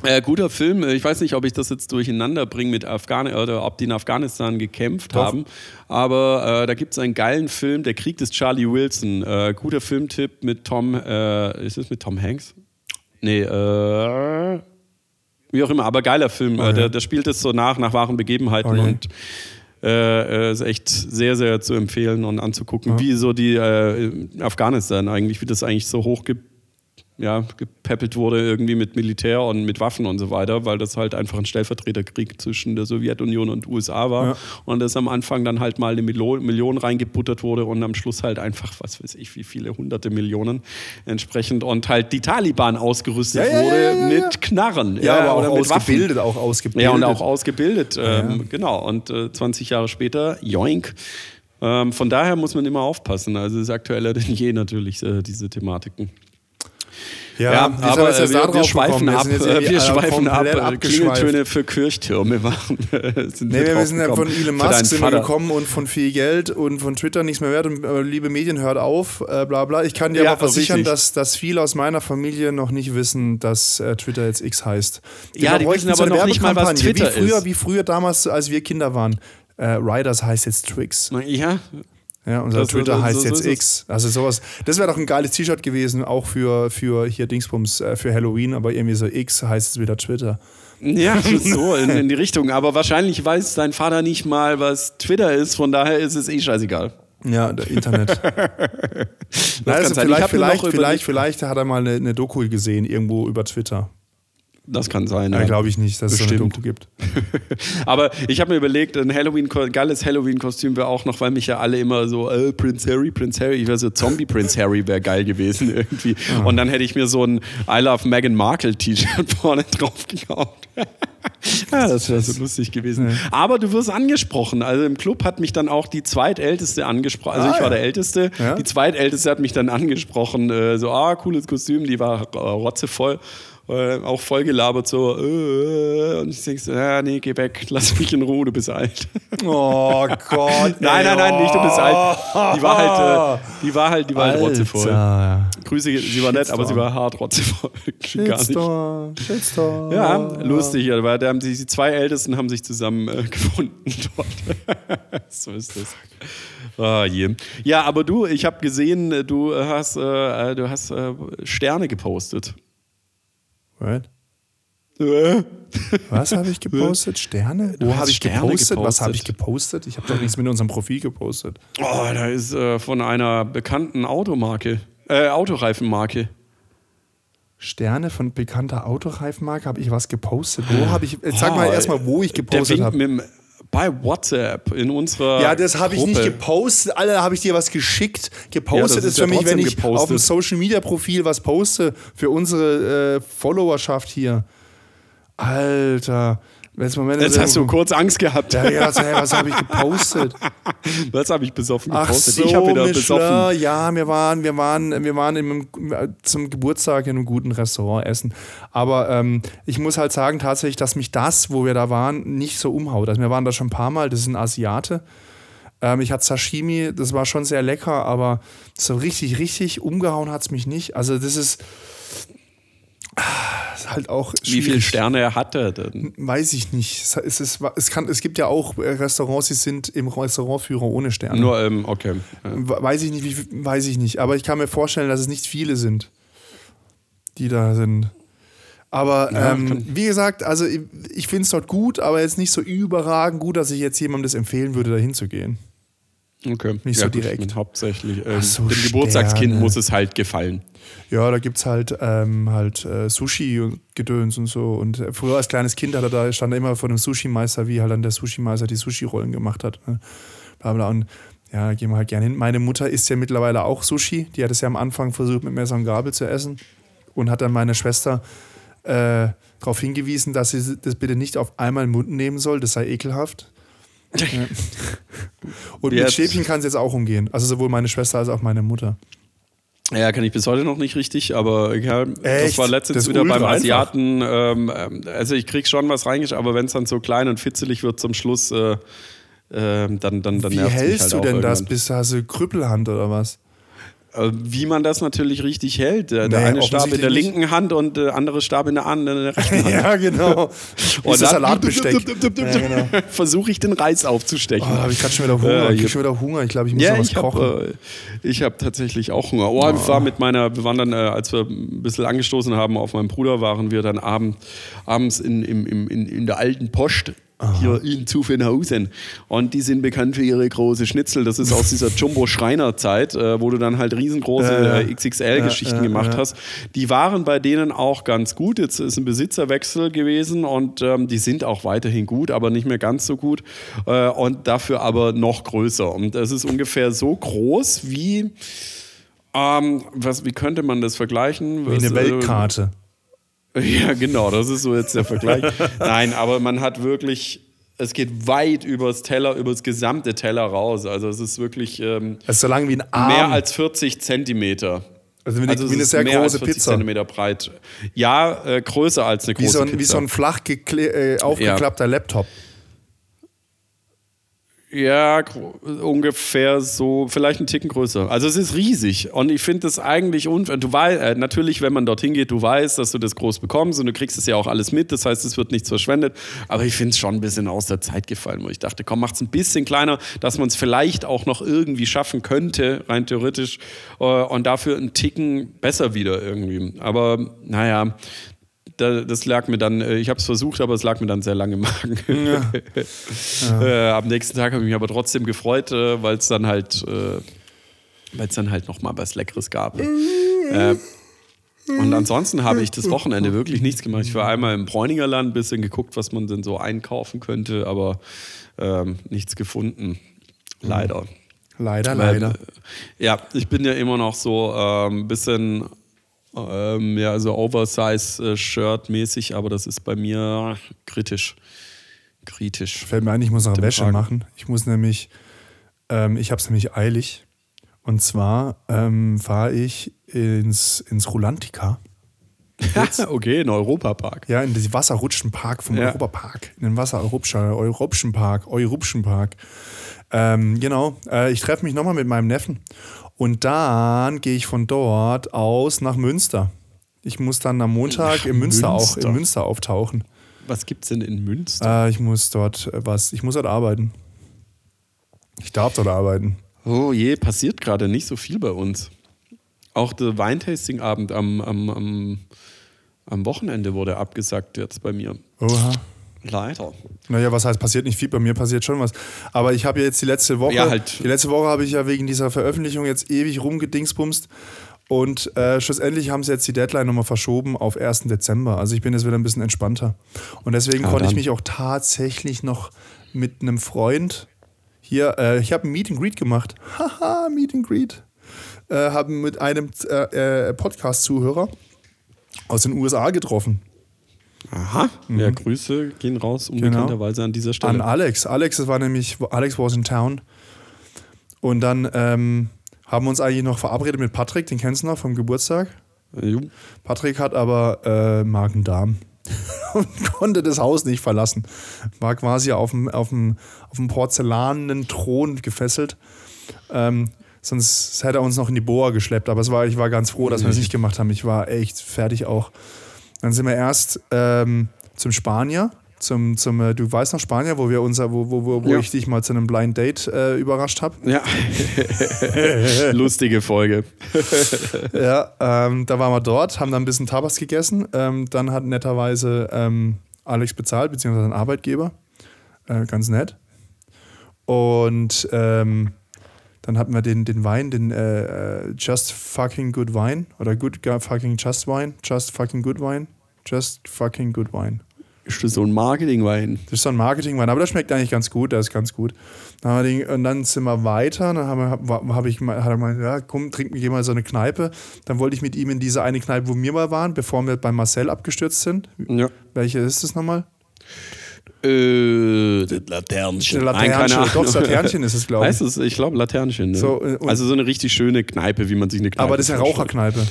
S1: Äh, guter Film. Ich weiß nicht, ob ich das jetzt durcheinander bringe mit Afghan oder ob die in Afghanistan gekämpft
S2: Doch.
S1: haben. Aber äh, da gibt es einen geilen Film, Der Krieg des Charlie Wilson. Äh, guter Filmtipp mit Tom. Äh, ist es mit Tom Hanks? Nee, äh. Wie auch immer, aber geiler Film.
S2: ja.
S1: Äh, der, der spielt es so nach, nach wahren Begebenheiten
S2: Okay.
S1: und äh, äh, ist echt sehr, sehr zu empfehlen und anzugucken, wie so die äh, Afghanistan eigentlich, wie das eigentlich so hoch gibt ja, gepäppelt wurde irgendwie mit Militär und mit Waffen und so weiter, weil das halt einfach ein Stellvertreterkrieg zwischen der Sowjetunion und USA war
S2: Ja.
S1: und das am Anfang dann halt mal eine Milo Million reingebuttert wurde und am Schluss halt einfach, was weiß ich, wie viele hunderte Millionen entsprechend und halt die Taliban ausgerüstet
S2: Ja, ja, ja,
S1: wurde
S2: ja, ja,
S1: mit. Knarren.
S2: Ja, aber
S1: oder
S2: auch
S1: Waffen.
S2: ausgebildet, auch ausgebildet.
S1: Ja, und auch ausgebildet,
S2: ja.
S1: ähm, genau. Und äh, 20 Jahre später, joink. Ähm, von daher muss man immer aufpassen. Also es ist aktueller denn je natürlich, äh, diese Thematiken.
S2: Ja, soll
S1: aber
S2: jetzt
S1: äh, wir, wir schweifen ab. äh, Wir
S2: alle
S1: schweifen ab.
S2: komplett
S1: äh. Klingeltöne für Kirchtürme machen. sind
S2: Nee, wir sind ja von. Elon Musk sind wir gekommen und von viel Geld und von Twitter nichts mehr wert und äh, liebe Medien, hört auf, äh, bla bla. Ich kann dir
S1: Ja,
S2: aber versichern,
S1: richtig.
S2: dass, dass viele aus meiner Familie noch nicht wissen, dass äh, Twitter jetzt X heißt.
S1: Ja, die
S2: bräuchten
S1: wissen aber noch nicht mal, was Twitter
S2: wie früher,
S1: ist.
S2: Wie früher damals, als wir Kinder waren. Riders heißt jetzt Twix.
S1: Ja,
S2: Ja, unser
S1: Das-
S2: Twitter heißt
S1: so
S2: jetzt. X. Also sowas. Das wäre doch ein geiles T-Shirt gewesen, auch für, für hier Dingsbums, äh, für Halloween, aber irgendwie so X heißt es wieder Twitter.
S1: ja so in, in die Richtung. Aber wahrscheinlich weiß dein Vater nicht mal, was Twitter ist. Von daher ist es eh scheißegal.
S2: Ja, der Internet. Na, also vielleicht, vielleicht, vielleicht, vielleicht hat er mal eine, eine Doku gesehen, irgendwo über Twitter.
S1: Das kann sein.
S2: Ja,
S1: Ja.
S2: Glaube ich nicht, dass es so eine
S1: Bestimmt.
S2: Doku gibt.
S1: Aber ich habe mir überlegt, ein Halloween, geiles Halloween-Kostüm wäre auch noch, weil mich ja alle immer so, äh, Prince Harry, Prince Harry, ich wäre so Zombie Prince Harry wäre geil gewesen irgendwie. Und dann hätte ich mir so ein I Love Meghan Markle T-Shirt vorne drauf gekauft. ja, das wäre so lustig gewesen. Aber du wirst angesprochen. Also im Club hat mich dann auch die zweitälteste angesprochen. Also
S2: Ah,
S1: ich war
S2: ja.
S1: der Älteste.
S2: Ja.
S1: Die zweitälteste hat mich dann angesprochen. Äh, so, ah, cooles Kostüm. Die war äh, rotzevoll. Äh, auch voll gelabert so. Äh, und ich denke so, ja, nee, geh weg. Lass mich in Ruhe, du bist alt.
S2: Oh Gott.
S1: nein, nein, nein, nicht du bist alt. Die war halt, äh, die war halt, die war halt rotzevoll. Grüße, sie war nett, aber sie war hart rotzevoll.
S2: Shitstorm, Shitstorm.
S1: Ja, lustig, weil da haben die, die zwei Ältesten haben sich zusammen äh, gefunden dort. so ist das. Ah, je. Ja, aber du, ich habe gesehen, äh, du hast, äh, du hast äh, Sterne gepostet.
S2: What?
S1: Äh?
S2: Was habe ich gepostet? Sterne? Wo habe ich
S1: Sterne
S2: gepostet? Was habe
S1: gepostet.
S2: ich gepostet? Ich habe doch nichts mit unserem Profil gepostet.
S1: Oh, da ist äh, von einer bekannten Automarke, äh, Autoreifenmarke.
S2: Sterne von bekannter Autoreifenmarke habe ich was gepostet. Wo habe ich. Sag mal
S1: Oh,
S2: erstmal, wo ich
S1: Der
S2: gepostet habe.
S1: mit bei WhatsApp in unserer
S2: Ja, das habe ich nicht gepostet. Alle habe ich dir was geschickt. Gepostet
S1: Ja, das
S2: ist,
S1: ist
S2: für
S1: ja
S2: mich, wenn ich
S1: gepostet.
S2: auf dem Social Media Profil was poste für unsere äh, Followerschaft hier. Alter. Jetzt, Moment,
S1: Jetzt hast du kurz Angst gehabt.
S2: Ja, ja, also, hey, was habe ich gepostet?
S1: Was habe ich besoffen
S2: Ach
S1: gepostet?
S2: so,
S1: ich habe wieder
S2: Michelin.
S1: besoffen.
S2: Ja, wir waren, wir waren, wir waren im, zum Geburtstag in einem guten Restaurant essen. Aber ähm, ich muss halt sagen tatsächlich, dass mich das, wo wir da waren, nicht so umhaut. Also wir waren da schon ein paar Mal. Das ist ein Asiate. Ähm, ich hatte Sashimi, das war schon sehr lecker, aber so richtig, richtig umgehauen hat es mich nicht. Also das ist, ist halt auch
S1: Wie viele
S2: schwierig.
S1: Sterne er denn?
S2: Weiß ich nicht. Es, ist, es, kann, es gibt ja auch äh, Restaurants, die sind im Restaurantführer ohne Sterne.
S1: Nur, ähm, okay. Ja.
S2: We- Weiß ich nicht, wie, weiß ich nicht. Aber ich kann mir vorstellen, dass es nicht viele sind, die da sind. Aber
S1: Ja,
S2: ähm, wie gesagt, also ich, ich finde es dort gut, aber jetzt nicht so überragend gut, dass ich jetzt jemandem das empfehlen würde, da hinzugehen.
S1: Okay.
S2: Nicht
S1: ja,
S2: so direkt.
S1: Hauptsächlich. Ähm,
S2: so,
S1: dem Geburtstagskind
S2: Sterne.
S1: muss es halt gefallen.
S2: Ja, da gibt es halt, ähm, halt äh, Sushi und Gedöns und so. Und äh, früher als kleines Kind hat er da, stand er immer vor dem Sushi-Meister, wie halt dann der Sushi-Meister die Sushi-Rollen gemacht hat. Ne? Bla, bla. Und ja, da gehen wir halt gerne hin. Meine Mutter isst ja mittlerweile auch Sushi. Die hat es ja am Anfang versucht, mit Messer und Gabel zu essen. Und hat dann meine Schwester äh, darauf hingewiesen, dass sie das bitte nicht auf einmal im Mund nehmen soll. Das sei ekelhaft. Ja. Und mit
S1: Jetzt-
S2: Stäbchen kann es jetzt auch umgehen. Also sowohl meine Schwester als auch meine Mutter.
S1: Ja, kann ich bis heute noch nicht richtig, aber ja, das war letztens
S2: Das
S1: wieder beim. Asiaten. Ähm, ähm, also ich krieg schon was reingesch, aber wenn es dann so klein und fitzelig wird zum Schluss, äh, ähm, dann, dann, dann
S2: Wie hältst
S1: halt
S2: du denn das?
S1: irgendwann.
S2: Bist du hast du Krüppelhand oder was?
S1: Äh, Wie man das natürlich richtig hält. Der, der
S2: Nee,
S1: eine Stab in der linken Hand und der andere Stab in der, an, in der rechten Hand.
S2: Ja, genau.
S1: Und
S2: das
S1: dann-
S2: Salatbesteck. Ja, genau.
S1: Versuche ich den Reis aufzustechen.
S2: Oh, da habe ich gerade schon wieder Hunger.
S1: Äh,
S2: ich habe schon wieder Hunger. Ich glaube, ich muss
S1: Ja,
S2: was
S1: ich habe
S2: kochen.
S1: äh, ich hab tatsächlich auch Hunger. Oh, ich war mit meiner, wir waren dann, äh, als wir ein bisschen angestoßen haben auf meinen Bruder, waren wir dann abend, abends in, im, in, in der alten Post. Hier in Zuffenhausen. Und die sind bekannt für ihre große Schnitzel. Das ist aus dieser Jumbo-Schreiner-Zeit, äh, wo du dann halt riesengroße äh, XXL-Geschichten
S2: ja,
S1: gemacht hast. Die waren bei denen auch ganz gut. Jetzt ist ein Besitzerwechsel gewesen und ähm, die sind auch weiterhin gut, aber nicht mehr ganz so gut. Äh, und dafür aber noch größer. Und es ist ungefähr so groß wie. Ähm, was, wie könnte man das vergleichen?
S2: Wie eine
S1: äh,
S2: Weltkarte.
S1: ja, genau, das ist so jetzt der Vergleich. Nein, aber man hat wirklich, es geht weit übers Teller, übers gesamte Teller raus. Also es ist wirklich ähm,
S2: ist so lang wie ein Arm.
S1: mehr als 40 Zentimeter.
S2: also wie eine,
S1: es
S2: wie eine sehr
S1: mehr als
S2: große
S1: 40
S2: Pizza.
S1: Zentimeter breit. Ja, äh, größer als eine
S2: Wie
S1: große
S2: so, ein,
S1: Pizza.
S2: wie so ein flach äh, aufgeklappter Laptop.
S1: Ja, ungefähr so, vielleicht einen Ticken größer. Also es ist riesig und ich finde das eigentlich unfair. Du weißt, äh, natürlich, wenn man dorthin geht, du weißt, dass du das groß bekommst und du kriegst es ja auch alles mit. Das heißt, es wird nichts verschwendet. Aber ich finde es schon ein bisschen aus der Zeit gefallen, wo ich dachte, komm, macht's ein bisschen kleiner, dass man es vielleicht auch noch irgendwie schaffen könnte, rein theoretisch, äh, und dafür einen Ticken besser wieder irgendwie. Aber naja. Da- Das lag mir dann, äh, ich habe es versucht, aber es lag mir dann sehr lange im Magen. Äh, am nächsten Tag habe ich mich aber trotzdem gefreut, äh, weil es dann halt, äh, weil es dann halt noch mal was Leckeres gab. äh, und ansonsten habe ich das Wochenende wirklich nichts gemacht. Ich war einmal im Bräuningerland, ein bisschen geguckt, was man denn so einkaufen könnte, aber ähm, nichts gefunden. Leider.
S2: Leider,
S1: Weil,
S2: leider.
S1: äh, Ja, ich bin ja immer noch so ein ähm, bisschen ähm, ja, so Oversize-Shirt-mäßig, aber das ist bei mir kritisch. Kritisch.
S2: Fällt mir ein, ich muss noch Wäsche
S1: Kragen.
S2: machen. Ich muss nämlich, ähm, ich habe es nämlich eilig. Und zwar ähm, fahre ich ins, ins Rulantica.
S1: okay, in Europapark.
S2: Ja, in den Wasserrutschenpark vom
S1: Ja.
S2: Europapark. In den Wasserrutschen Europschen Park, Europschen Park. Ähm, genau, äh, ich treffe mich nochmal mit meinem Neffen. Und dann gehe ich von dort aus nach Münster. Ich muss dann am Montag
S1: Nach
S2: im Münster, auch
S1: Münster.
S2: in Münster auftauchen.
S1: Was gibt's denn in Münster?
S2: Äh, ich muss dort äh, was, ich muss dort arbeiten. Ich darf dort arbeiten.
S1: Oh je, passiert gerade nicht so viel bei uns. Auch der Weintasting-Abend am, am, am, am Wochenende wurde abgesagt jetzt bei mir.
S2: Oha.
S1: Leider.
S2: Naja, was heißt, passiert nicht viel, bei mir passiert schon was. Aber ich habe ja jetzt die letzte Woche,
S1: Ja, halt.
S2: die letzte Woche habe ich ja wegen dieser Veröffentlichung jetzt ewig rumgedingsbumst. Und äh, schlussendlich haben sie jetzt die Deadline nochmal verschoben auf 1. Dezember. Also ich bin jetzt wieder ein bisschen entspannter. Und deswegen
S1: Ja,
S2: konnte ich mich auch tatsächlich noch mit einem Freund hier, äh, ich habe ein Meet and Greet gemacht. Haha, Meet and Greet. Äh, haben mit einem äh, äh, Podcast-Zuhörer aus den USA getroffen.
S1: Aha. Ja, Grüße gehen raus, unbekannterweise an dieser Stelle.
S2: An Alex. Alex, das war nämlich, Alex was in town. Und dann ähm, haben wir uns eigentlich noch verabredet mit Patrick, den kennst du noch vom Geburtstag.
S1: Jo.
S2: Patrick hat aber äh, Magen-Darm und konnte das Haus nicht verlassen. War quasi auf dem, auf dem, auf dem porzellanen Thron gefesselt. Ähm, sonst hätte er uns noch in die Boa geschleppt. Aber es war, ich war ganz froh, dass wir das nicht gemacht haben. Ich war echt fertig auch. Dann sind wir erst ähm, zum Spanier. Zum, zum, äh, du weißt noch Spanier, wo wir unser, wo, wo, wo, wo
S1: Ja.
S2: ich dich mal zu einem Blind Date äh, überrascht habe.
S1: Ja. Lustige Folge.
S2: Ja, ähm, da waren wir dort, haben dann ein bisschen Tabas gegessen. Ähm, dann hat netterweise ähm, Alex bezahlt, beziehungsweise ein Arbeitgeber. Äh, ganz nett. Und ähm, dann hatten wir den, den Wein, den äh, äh, Just Fucking Good Wine oder Good Fucking Just Wine. Just Fucking Good Wine. Just Fucking Good Wine.
S1: Ist das so ein Marketingwein?
S2: Das ist so ein Marketingwein, aber der schmeckt eigentlich ganz gut, der ist ganz gut. Und dann sind wir weiter, dann haben wir, hab, ich mal, hat er mal, ja, komm, trink mir geh mal so eine Kneipe. Dann wollte ich mit ihm in diese eine Kneipe, wo wir mal waren, bevor wir bei Marcel abgestürzt sind.
S1: Ja.
S2: Welche ist das nochmal?
S1: Äh, das Laternchen.
S2: Laternchen.
S1: Nein.
S2: Doch, das Laternchen ist es, glaube ich.
S1: Heißt es? Ich glaube Laternchen. Ne?
S2: So, äh,
S1: also so eine richtig schöne Kneipe, wie man sich eine Kneipe
S2: Aber das ist ja. Raucherkneipe.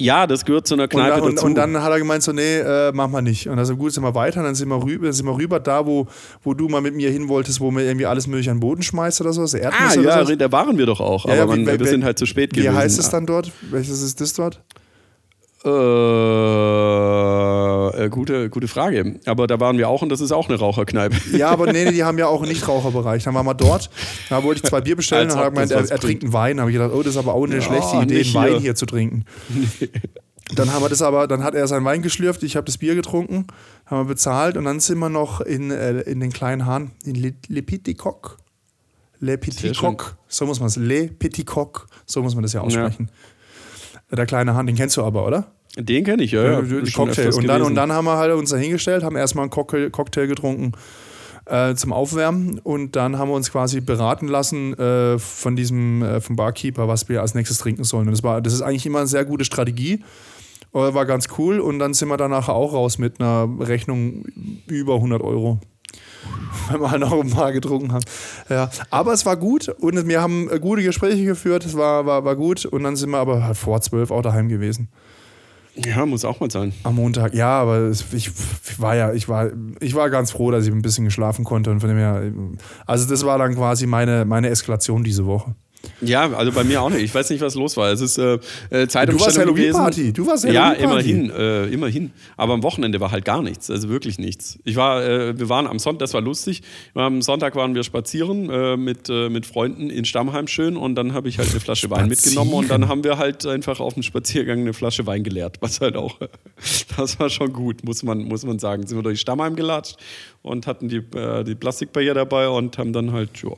S1: Ja, das gehört zu einer
S2: Und,
S1: Kneipe
S2: dann- und,
S1: dazu.
S2: und dann hat er gemeint, so, nee, äh, machen wir nicht. Und dann sind wir gut, sind wir weiter, dann sind wir rüber, dann sind wir rüber da, wo, wo du mal mit mir hin wolltest, wo mir irgendwie alles mögliche an den Boden schmeißt oder so, so
S1: ah,
S2: Erdnüsse
S1: ja, da waren wir doch auch.
S2: Ja,
S1: aber
S2: ja,
S1: man,
S2: wie-
S1: wir
S2: wie-
S1: sind halt zu spät
S2: Wie
S1: gewesen.
S2: heißt es dann dort? Welches ist das dort?
S1: Äh, äh, gute, gute Frage. Aber da waren wir auch und das ist auch eine Raucherkneipe.
S2: Ja, aber nee, nee, die haben ja auch einen Nichtraucherbereich. Dann waren wir dort, da wollte ich zwei Bier bestellen und
S1: ob
S2: gemeint, er, er trinkt einen Wein. Habe ich gedacht, oh, das ist aber auch eine
S1: Ja,
S2: schlechte Idee, einen Wein
S1: hier.
S2: zu trinken. Dann haben wir das aber, dann hat er seinen Wein geschlürft, ich habe das Bier getrunken, haben wir bezahlt und dann sind wir noch in, äh, in den kleinen Hahn, in Le, Le Petit Coq. Le Petit
S1: Sehr schön.
S2: Coq, so muss man es, Le Petit Coq, so muss man das ja aussprechen. Der kleine Hahn, den kennst du aber, oder?
S1: Den kenne ich, ja. ja. schon
S2: Cocktail. Und dann, und dann haben wir halt uns da hingestellt, haben erstmal einen Cocktail, Cocktail getrunken äh, zum Aufwärmen und dann haben wir uns quasi beraten lassen äh, von diesem äh, vom Barkeeper, was wir als nächstes trinken sollen. Und das war, das ist eigentlich immer eine sehr gute Strategie. Äh, War ganz cool und dann sind wir danach auch raus mit einer Rechnung über 100 Euro. Weil wir halt noch ein paar getrunken haben. Ja, aber es war gut und wir haben äh, gute Gespräche geführt. Es war, war, war gut und dann sind wir aber halt vor zwölf auch daheim gewesen.
S1: Ja, muss auch mal sein.
S2: Am Montag, ja, aber ich war ja, ich war, ich war ganz froh, dass ich ein bisschen geschlafen konnte und von dem her, also das war dann quasi meine, meine Eskalation diese Woche.
S1: Ja, also bei mir auch nicht. Ich weiß nicht, was los war. Es ist äh, äh,
S2: Du warst
S1: Zeitumstellung gewesen.
S2: Halloween-Party, du warst
S1: Ja,
S2: Halloween-Party.
S1: immerhin, äh, immerhin. Aber am Wochenende war halt gar nichts, also wirklich nichts. Ich war, äh, wir waren am Sonntag, das war lustig. Am Sonntag waren wir spazieren äh, mit, äh, mit Freunden in Stammheim schön und dann habe ich halt eine Flasche Wein mitgenommen und dann haben wir halt einfach auf dem Spaziergang eine Flasche Wein geleert, was halt auch, das war schon gut, muss man, muss man sagen. Sind wir durch Stammheim gelatscht und hatten die, äh, die Plastikbarriere dabei und haben dann halt, ja,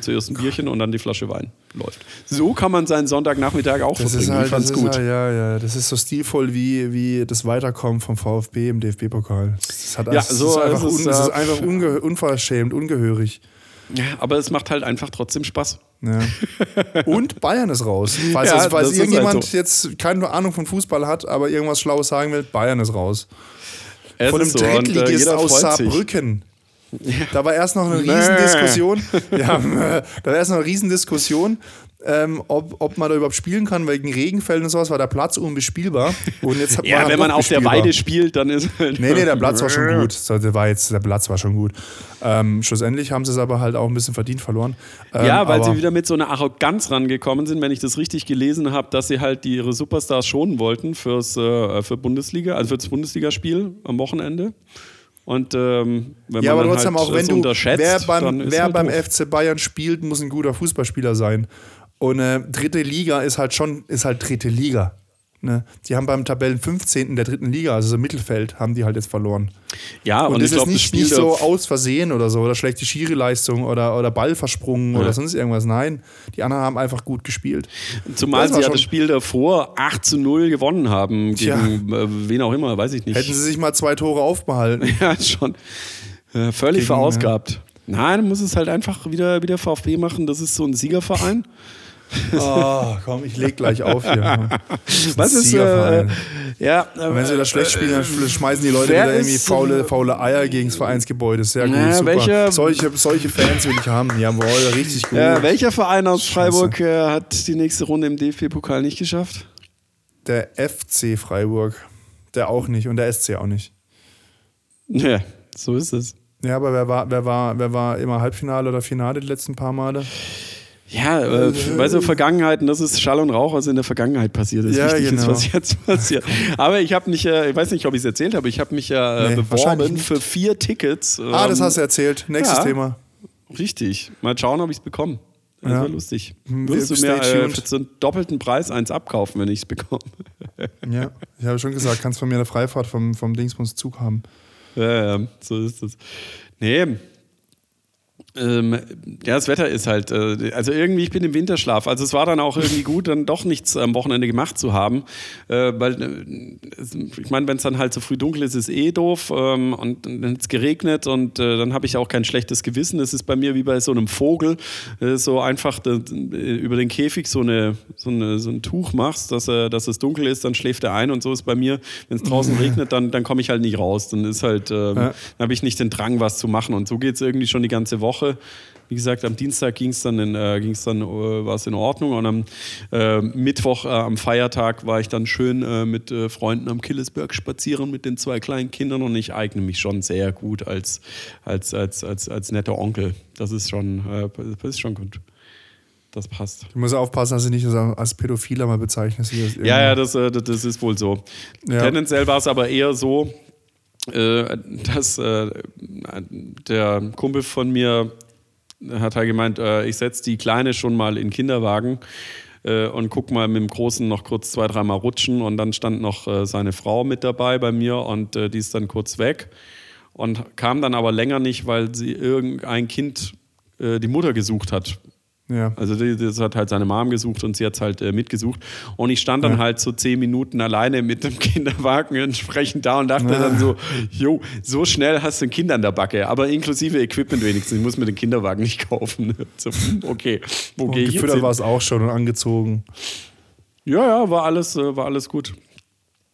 S1: zuerst ein Bierchen und dann die Flasche Wein läuft. So kann man seinen Sonntagnachmittag auch
S2: Das
S1: verbringen.
S2: ist halt,
S1: ich fand's
S2: das
S1: gut.
S2: Ist halt, ja, ja, das ist so stilvoll wie, wie das Weiterkommen vom VfB im DFB-Pokal. Das, hat-
S1: Ja,
S2: das
S1: so
S2: ist einfach,
S1: ist es,
S2: un, das ist einfach unge, unverschämt, ungehörig.
S1: Ja, aber es macht halt einfach trotzdem Spaß.
S2: Ja. Und Bayern ist raus. Falls,
S1: Ja,
S2: falls irgendjemand
S1: halt so.
S2: jetzt keine Ahnung von Fußball hat, aber irgendwas Schlaues sagen will, Bayern ist raus.
S1: Es
S2: von einem
S1: so, äh,
S2: Drittligist
S1: jeder
S2: aus
S1: freut sich.
S2: Da war erst noch eine. Riesendiskussion. ja, da war erst noch eine Riesendiskussion, ähm, ob, ob man da überhaupt spielen kann, wegen Regenfällen und sowas war der Platz unbespielbar. Und jetzt hat
S1: Ja,
S2: man
S1: wenn man auf der. Weide spielt, dann ist halt
S2: Nee, nee, der Platz war schon gut. Der, war jetzt, der Platz war schon gut. Ähm, schlussendlich haben sie es aber halt auch ein bisschen verdient verloren. Ähm,
S1: Ja, weil sie wieder mit so einer Arroganz rangekommen sind, wenn ich das richtig gelesen habe, dass sie halt ihre Superstars schonen wollten fürs äh, für Bundesliga, also für das Bundesligaspiel am Wochenende. Und ähm, wenn
S2: Ja,
S1: man
S2: aber trotzdem
S1: halt
S2: auch, wenn
S1: das
S2: du,
S1: unterschätzt,
S2: wer beim,
S1: ist
S2: wer
S1: halt
S2: beim
S1: doof.
S2: FC Bayern spielt, muss ein guter Fußballspieler sein. Und äh, dritte Liga ist halt schon, ist halt dritte Liga. Ne? Die haben beim Tabellen 15. der dritten Liga, also so im Mittelfeld, haben die halt jetzt verloren.
S1: Ja, und,
S2: Und, das ist
S1: glaube, das
S2: nicht,
S1: Spiel
S2: nicht so aus Versehen oder so, oder schlechte Schiri-Leistung oder, oder Ball versprungen
S1: Ja.
S2: oder sonst irgendwas. Nein, die anderen haben einfach gut gespielt.
S1: Zumal
S2: Das
S1: sie ja das Spiel davor 8 zu 0 gewonnen haben gegen äh, wen auch immer, weiß ich nicht.
S2: Hätten sie sich mal zwei Tore aufbehalten.
S1: ja, schon. Äh, völlig
S2: Gegen,
S1: verausgabt. Nein, du musst es halt einfach wieder, wieder VfB machen. Das ist so ein Siegerverein.
S2: Oh, komm, ich leg gleich auf hier.
S1: Was ist, äh, ja,
S2: Und wenn sie das schlecht spielen, dann schmeißen die Leute wieder irgendwie faule,
S1: äh,
S2: faule Eier gegen das Vereinsgebäude. Sehr gut,
S1: Na,
S2: super.
S1: welcher-
S2: solche, solche Fans will ich haben. Jawohl, richtig gut.
S1: Ja, welcher Verein aus. Freiburg äh, hat die nächste Runde im DFB-Pokal nicht geschafft?
S2: Der FC Freiburg. Der auch nicht und der SC auch nicht.
S1: Ja, so ist es.
S2: Ja, aber wer war, wer war, wer war immer Halbfinale oder Finale die letzten paar Male?
S1: Ja, äh, weißt du, Vergangenheiten, das ist Schall und Rauch, was in der Vergangenheit passiert ist.
S2: Ja,
S1: Wichtig ist,
S2: genau.
S1: was jetzt passiert. Aber ich habe mich, äh, ich weiß nicht, ob ich es erzählt habe, ich habe mich ja äh,
S2: Nee,
S1: beworben für vier Tickets.
S2: Ah, das
S1: ähm,
S2: hast du erzählt. Nächstes
S1: ja.
S2: Thema.
S1: Richtig. Mal schauen, ob ich es bekomme. Das
S2: Ja.
S1: wäre lustig.
S2: Hm,
S1: Würdest du mir äh, für so einen doppelten Preis eins abkaufen, wenn ich es bekomme?
S2: Ja, ich habe schon gesagt, kannst von mir eine Freifahrt vom, vom Dingsbums Zug haben.
S1: Ja, ja, so ist es. Nee. Ähm, ja, das Wetter ist halt, äh, also irgendwie, ich bin im Winterschlaf. Also es war dann auch irgendwie gut, dann doch nichts am Wochenende gemacht zu haben. Äh, weil, äh, es- ich meine, wenn es dann halt so früh dunkel ist, ist eh doof. Ähm, und dann hat es geregnet und äh, dann habe ich auch kein schlechtes Gewissen. Es ist bei mir wie bei so einem Vogel, äh, so einfach äh, über den Käfig so, eine, so, eine, so ein Tuch machst, dass, dass es dunkel ist, dann schläft er ein und so ist bei mir. Wenn es draußen regnet, dann, dann komme ich halt nicht raus. Dann ist halt, ähm,
S2: Ja.
S1: dann habe ich nicht den Drang, was zu machen. Und so geht es irgendwie schon die ganze Woche. Wie gesagt, am Dienstag ging es dann, in, äh, ging's dann äh, war es in Ordnung. Und am äh, Mittwoch, äh, am Feiertag, war ich dann schön äh, mit äh, Freunden am Killesberg spazieren mit den zwei kleinen Kindern. Und ich eigne mich schon sehr gut als, als, als, als, als netter Onkel. Das ist schon, äh, das ist schon gut. Das passt.
S2: Du musst aufpassen, dass du nicht als Pädophiler mal bezeichnest.
S1: Ja, ja, das, das ist wohl so.
S2: Ja.
S1: Tendenziell war es aber eher so, dass äh, der Kumpel von mir hat halt gemeint, äh, ich setze die Kleine schon mal in Kinderwagen äh, und guck mal mit dem Großen noch kurz zwei, dreimal rutschen und dann stand noch äh, seine Frau mit dabei bei mir und äh, die ist dann kurz weg und kam dann aber länger nicht, weil sie irgendein Kind äh, die Mutter gesucht hat.
S2: Ja.
S1: Also das hat halt seine Mom gesucht und sie hat es halt äh, mitgesucht. Und ich stand dann
S2: Ja.
S1: halt so zehn Minuten alleine mit dem Kinderwagen entsprechend da und dachte
S2: Ja.
S1: dann so, jo, so schnell hast du ein Kind an der Backe, aber inklusive Equipment wenigstens. Ich muss mir den Kinderwagen nicht kaufen. So, okay, wo
S2: Und
S1: gehe ich jetzt hin?
S2: war es auch schon und angezogen.
S1: Ja, ja, war alles, äh, war alles gut.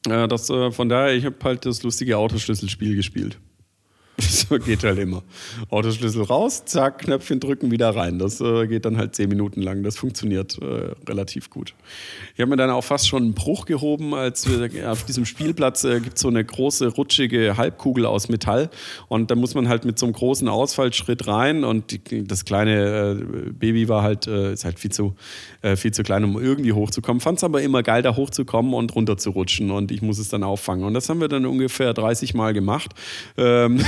S1: Äh, das, äh, von daher, ich habe halt das lustige Autoschlüsselspiel gespielt. So geht halt immer. Autoschlüssel raus, zack, Knöpfchen drücken, wieder rein. Das äh, geht dann halt zehn Minuten lang. Das funktioniert äh, relativ gut. Ich habe mir dann auch fast schon einen Bruch gehoben, als wir auf diesem Spielplatz äh, gibt es so eine große, rutschige Halbkugel aus Metall. Und da muss man halt mit so einem großen Ausfallschritt rein. Und die, das kleine äh, Baby war halt, äh, ist halt viel zu, äh, viel zu klein, um irgendwie hochzukommen. Fand es aber immer geil, da hochzukommen und runter zu rutschen. Und ich muss es dann auffangen. Und das haben wir dann ungefähr 30 Mal gemacht. Ähm,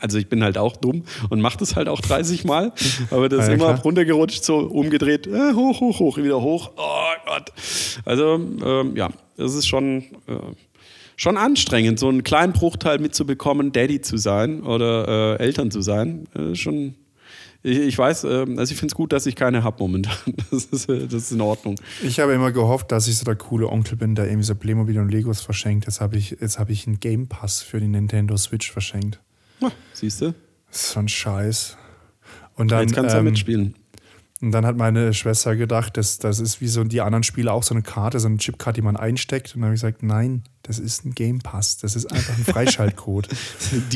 S1: also ich bin halt auch dumm und mache das halt auch 30 Mal. Aber das
S2: Ja,
S1: immer
S2: klar.
S1: runtergerutscht, so umgedreht, äh, hoch, hoch, hoch, wieder hoch. Oh Gott. Also ähm, ja, das ist schon, äh, schon anstrengend, so einen kleinen Bruchteil mitzubekommen, Daddy zu sein oder äh, Eltern zu sein. Äh, schon. Ich, ich weiß, äh, also ich finde es gut, dass ich keine habe momentan. Das ist, äh, das ist in Ordnung.
S2: Ich habe immer gehofft, dass ich so der coole Onkel bin, der irgendwie so Playmobil und Legos verschenkt. Jetzt habe ich, jetzt habe ich einen Game Pass für die Nintendo Switch verschenkt.
S1: Siehst du?
S2: Das ist so ein Scheiß. Und dann,
S1: Jetzt kannst du ja
S2: ähm,
S1: mitspielen.
S2: und dann hat meine Schwester gedacht, das, das ist wie so die anderen Spiele auch so eine Karte, so eine Chipkarte, die man einsteckt. Und dann habe ich gesagt, nein, das ist ein Game Pass. Das ist einfach ein Freischaltcode.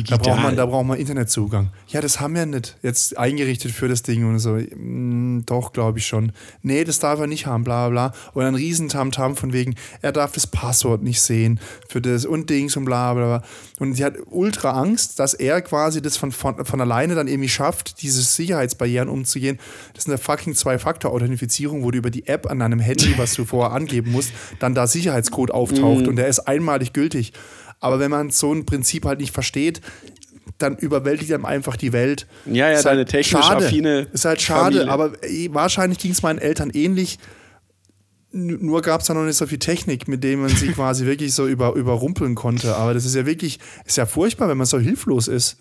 S2: Da braucht, man, da braucht man Internetzugang. Ja, das haben wir nicht. Jetzt eingerichtet für das Ding und so. mm, Doch, glaube ich schon. Nee, das darf er nicht haben, bla bla bla. Und ein riesen Tamtam von wegen, er darf das Passwort nicht sehen für das und Dings und bla bla bla. Und sie hat ultra Angst, dass er quasi das von, von, von alleine dann irgendwie schafft, diese Sicherheitsbarrieren umzugehen. Das ist eine fucking Zwei-Faktor-Authentifizierung, wo du über die App an deinem Handy, was du vorher angeben musst, dann da Sicherheitscode auftaucht und der ist einmalig gültig. Aber wenn man so ein Prinzip halt nicht versteht, dann überwältigt einem einfach die Welt.
S1: Ja, ja,
S2: Ist
S1: deine
S2: halt
S1: technisch
S2: schade.
S1: affine
S2: Ist halt schade,
S1: Familie.
S2: aber eh, wahrscheinlich ging es meinen Eltern ähnlich. nur gab es da noch nicht so viel Technik, mit dem man sie quasi wirklich so über, überrumpeln konnte. Aber das ist ja wirklich, ist ja furchtbar, wenn man so hilflos ist.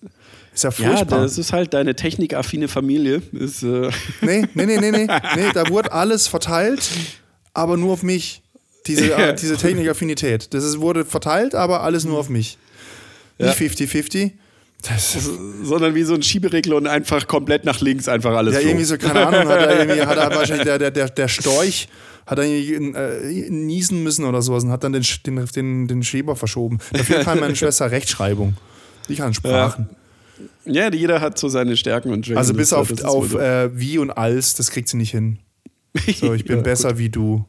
S2: Ist ja furchtbar.
S1: Ja, das ist halt deine technikaffine Familie. Ist, äh
S2: nee, nee, nee, nee, nee, nee. Da wurde alles verteilt, aber nur auf mich. Diese, ja. diese Technikaffinität. Das ist, wurde verteilt, aber alles nur auf mich. Nicht 50-50.
S1: sondern wie so ein Schieberegler und einfach komplett nach links einfach alles.
S2: Ja, so. irgendwie so, keine Ahnung, hat er, irgendwie, hat er wahrscheinlich der, der, der Storch hat er äh, niesen müssen oder sowas und hat dann den, den, den, den Schieber verschoben. Dafür kann meine Schwester Rechtschreibung. Ich kann Sprachen.
S1: Ja. ja, jeder hat so seine Stärken und
S2: Schwächen. Also bis auf, auf äh, wie und als, das kriegt sie nicht hin. So, ich bin ja, besser gut. wie du.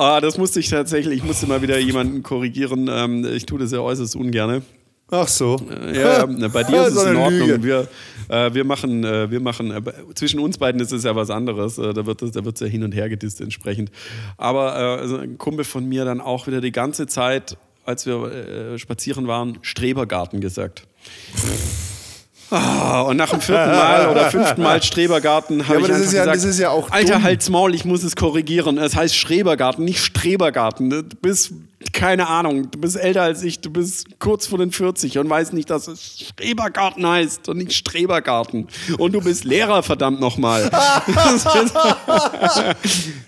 S1: Ah, das musste ich tatsächlich, ich musste mal wieder jemanden korrigieren. Ähm, ich tue das ja äußerst ungern.
S2: Ach so.
S1: Äh, ja, bei dir ist es in Ordnung. Wir, äh, wir machen, äh, wir machen äh, zwischen uns beiden ist es ja was anderes. Äh, da wird es da ja hin und her gedisst entsprechend. Aber äh, also ein Kumpel von mir dann auch wieder die ganze Zeit, als wir spazieren waren, Strebergarten gesagt. Oh, und nach dem vierten Mal oder fünften Mal Strebergarten habe ja, ich einfach ja, gesagt,
S2: ja
S1: Alter, dumm. halt's Maul, ich muss es korrigieren. Es heißt Strebergarten, nicht Strebergarten. Du bist, keine Ahnung, du bist älter als ich, du bist kurz vor den 40 und weißt nicht, dass es Strebergarten heißt und nicht Strebergarten. Und du bist Lehrer, verdammt nochmal.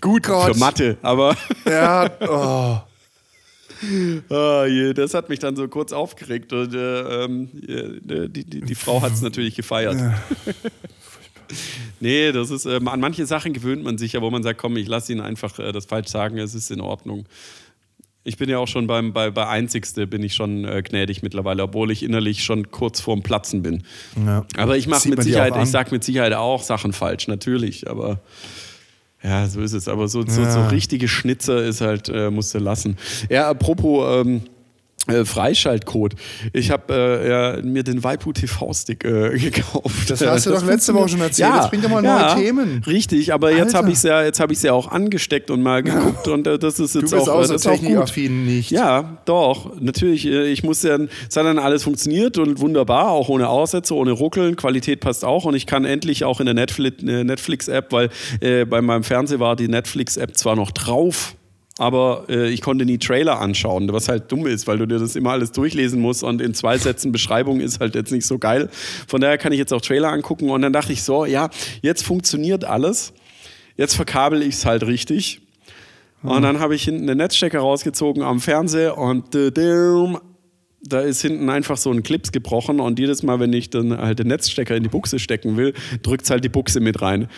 S1: Gut Gott. für Mathe, aber...
S2: ja, oh.
S1: Oh, das hat mich dann so kurz aufgeregt und äh, ähm, die, die, die, Frau hat es natürlich gefeiert. Ja. nee, das ist, ähm, an manche Sachen gewöhnt man sich ja, wo man sagt, komm, ich lasse ihn einfach äh, das falsch sagen, es ist in Ordnung. Ich bin ja auch schon beim, bei, bei Einzigste bin ich schon äh, gnädig mittlerweile, obwohl ich innerlich schon kurz vorm Platzen bin. Ja. Aber ich mache mit Sicherheit, ich sage mit Sicherheit auch Sachen falsch, natürlich, aber ja, so ist es. Aber so, so, so richtige Schnitzer ist halt, äh, musst du lassen. Ja, apropos ähm, äh, Freischaltcode. Ich habe äh, ja, mir den Waipu TV-Stick äh, gekauft.
S2: Das hast du das doch letzte Woche schon erzählt. Ja, jetzt bringt doch mal ja, neue Themen.
S1: Richtig, aber Alter. jetzt habe ich es ja, ja auch angesteckt und mal geguckt und äh, das ist jetzt du bist auch,
S2: auch so technikaffin nicht.
S1: Ja, doch. Natürlich, äh, ich muss ja, es hat dann alles funktioniert und wunderbar, auch ohne Aussätze, ohne Ruckeln. Qualität passt auch und ich kann endlich auch in der Netflix-App, weil äh, bei meinem Fernseher war die Netflix-App zwar noch drauf, aber äh, ich konnte nie Trailer anschauen, was halt dumm ist, weil du dir das immer alles durchlesen musst und in zwei Sätzen Beschreibung ist halt jetzt nicht so geil. Von daher kann ich jetzt auch Trailer angucken und dann dachte ich so, ja, jetzt funktioniert alles, jetzt verkabel ich es halt richtig. Und hm. dann habe ich hinten den Netzstecker rausgezogen am Fernseher und da ist hinten einfach so ein Clips gebrochen und jedes Mal, wenn ich dann halt den Netzstecker in die Buchse stecken will, drückt es halt die Buchse mit rein.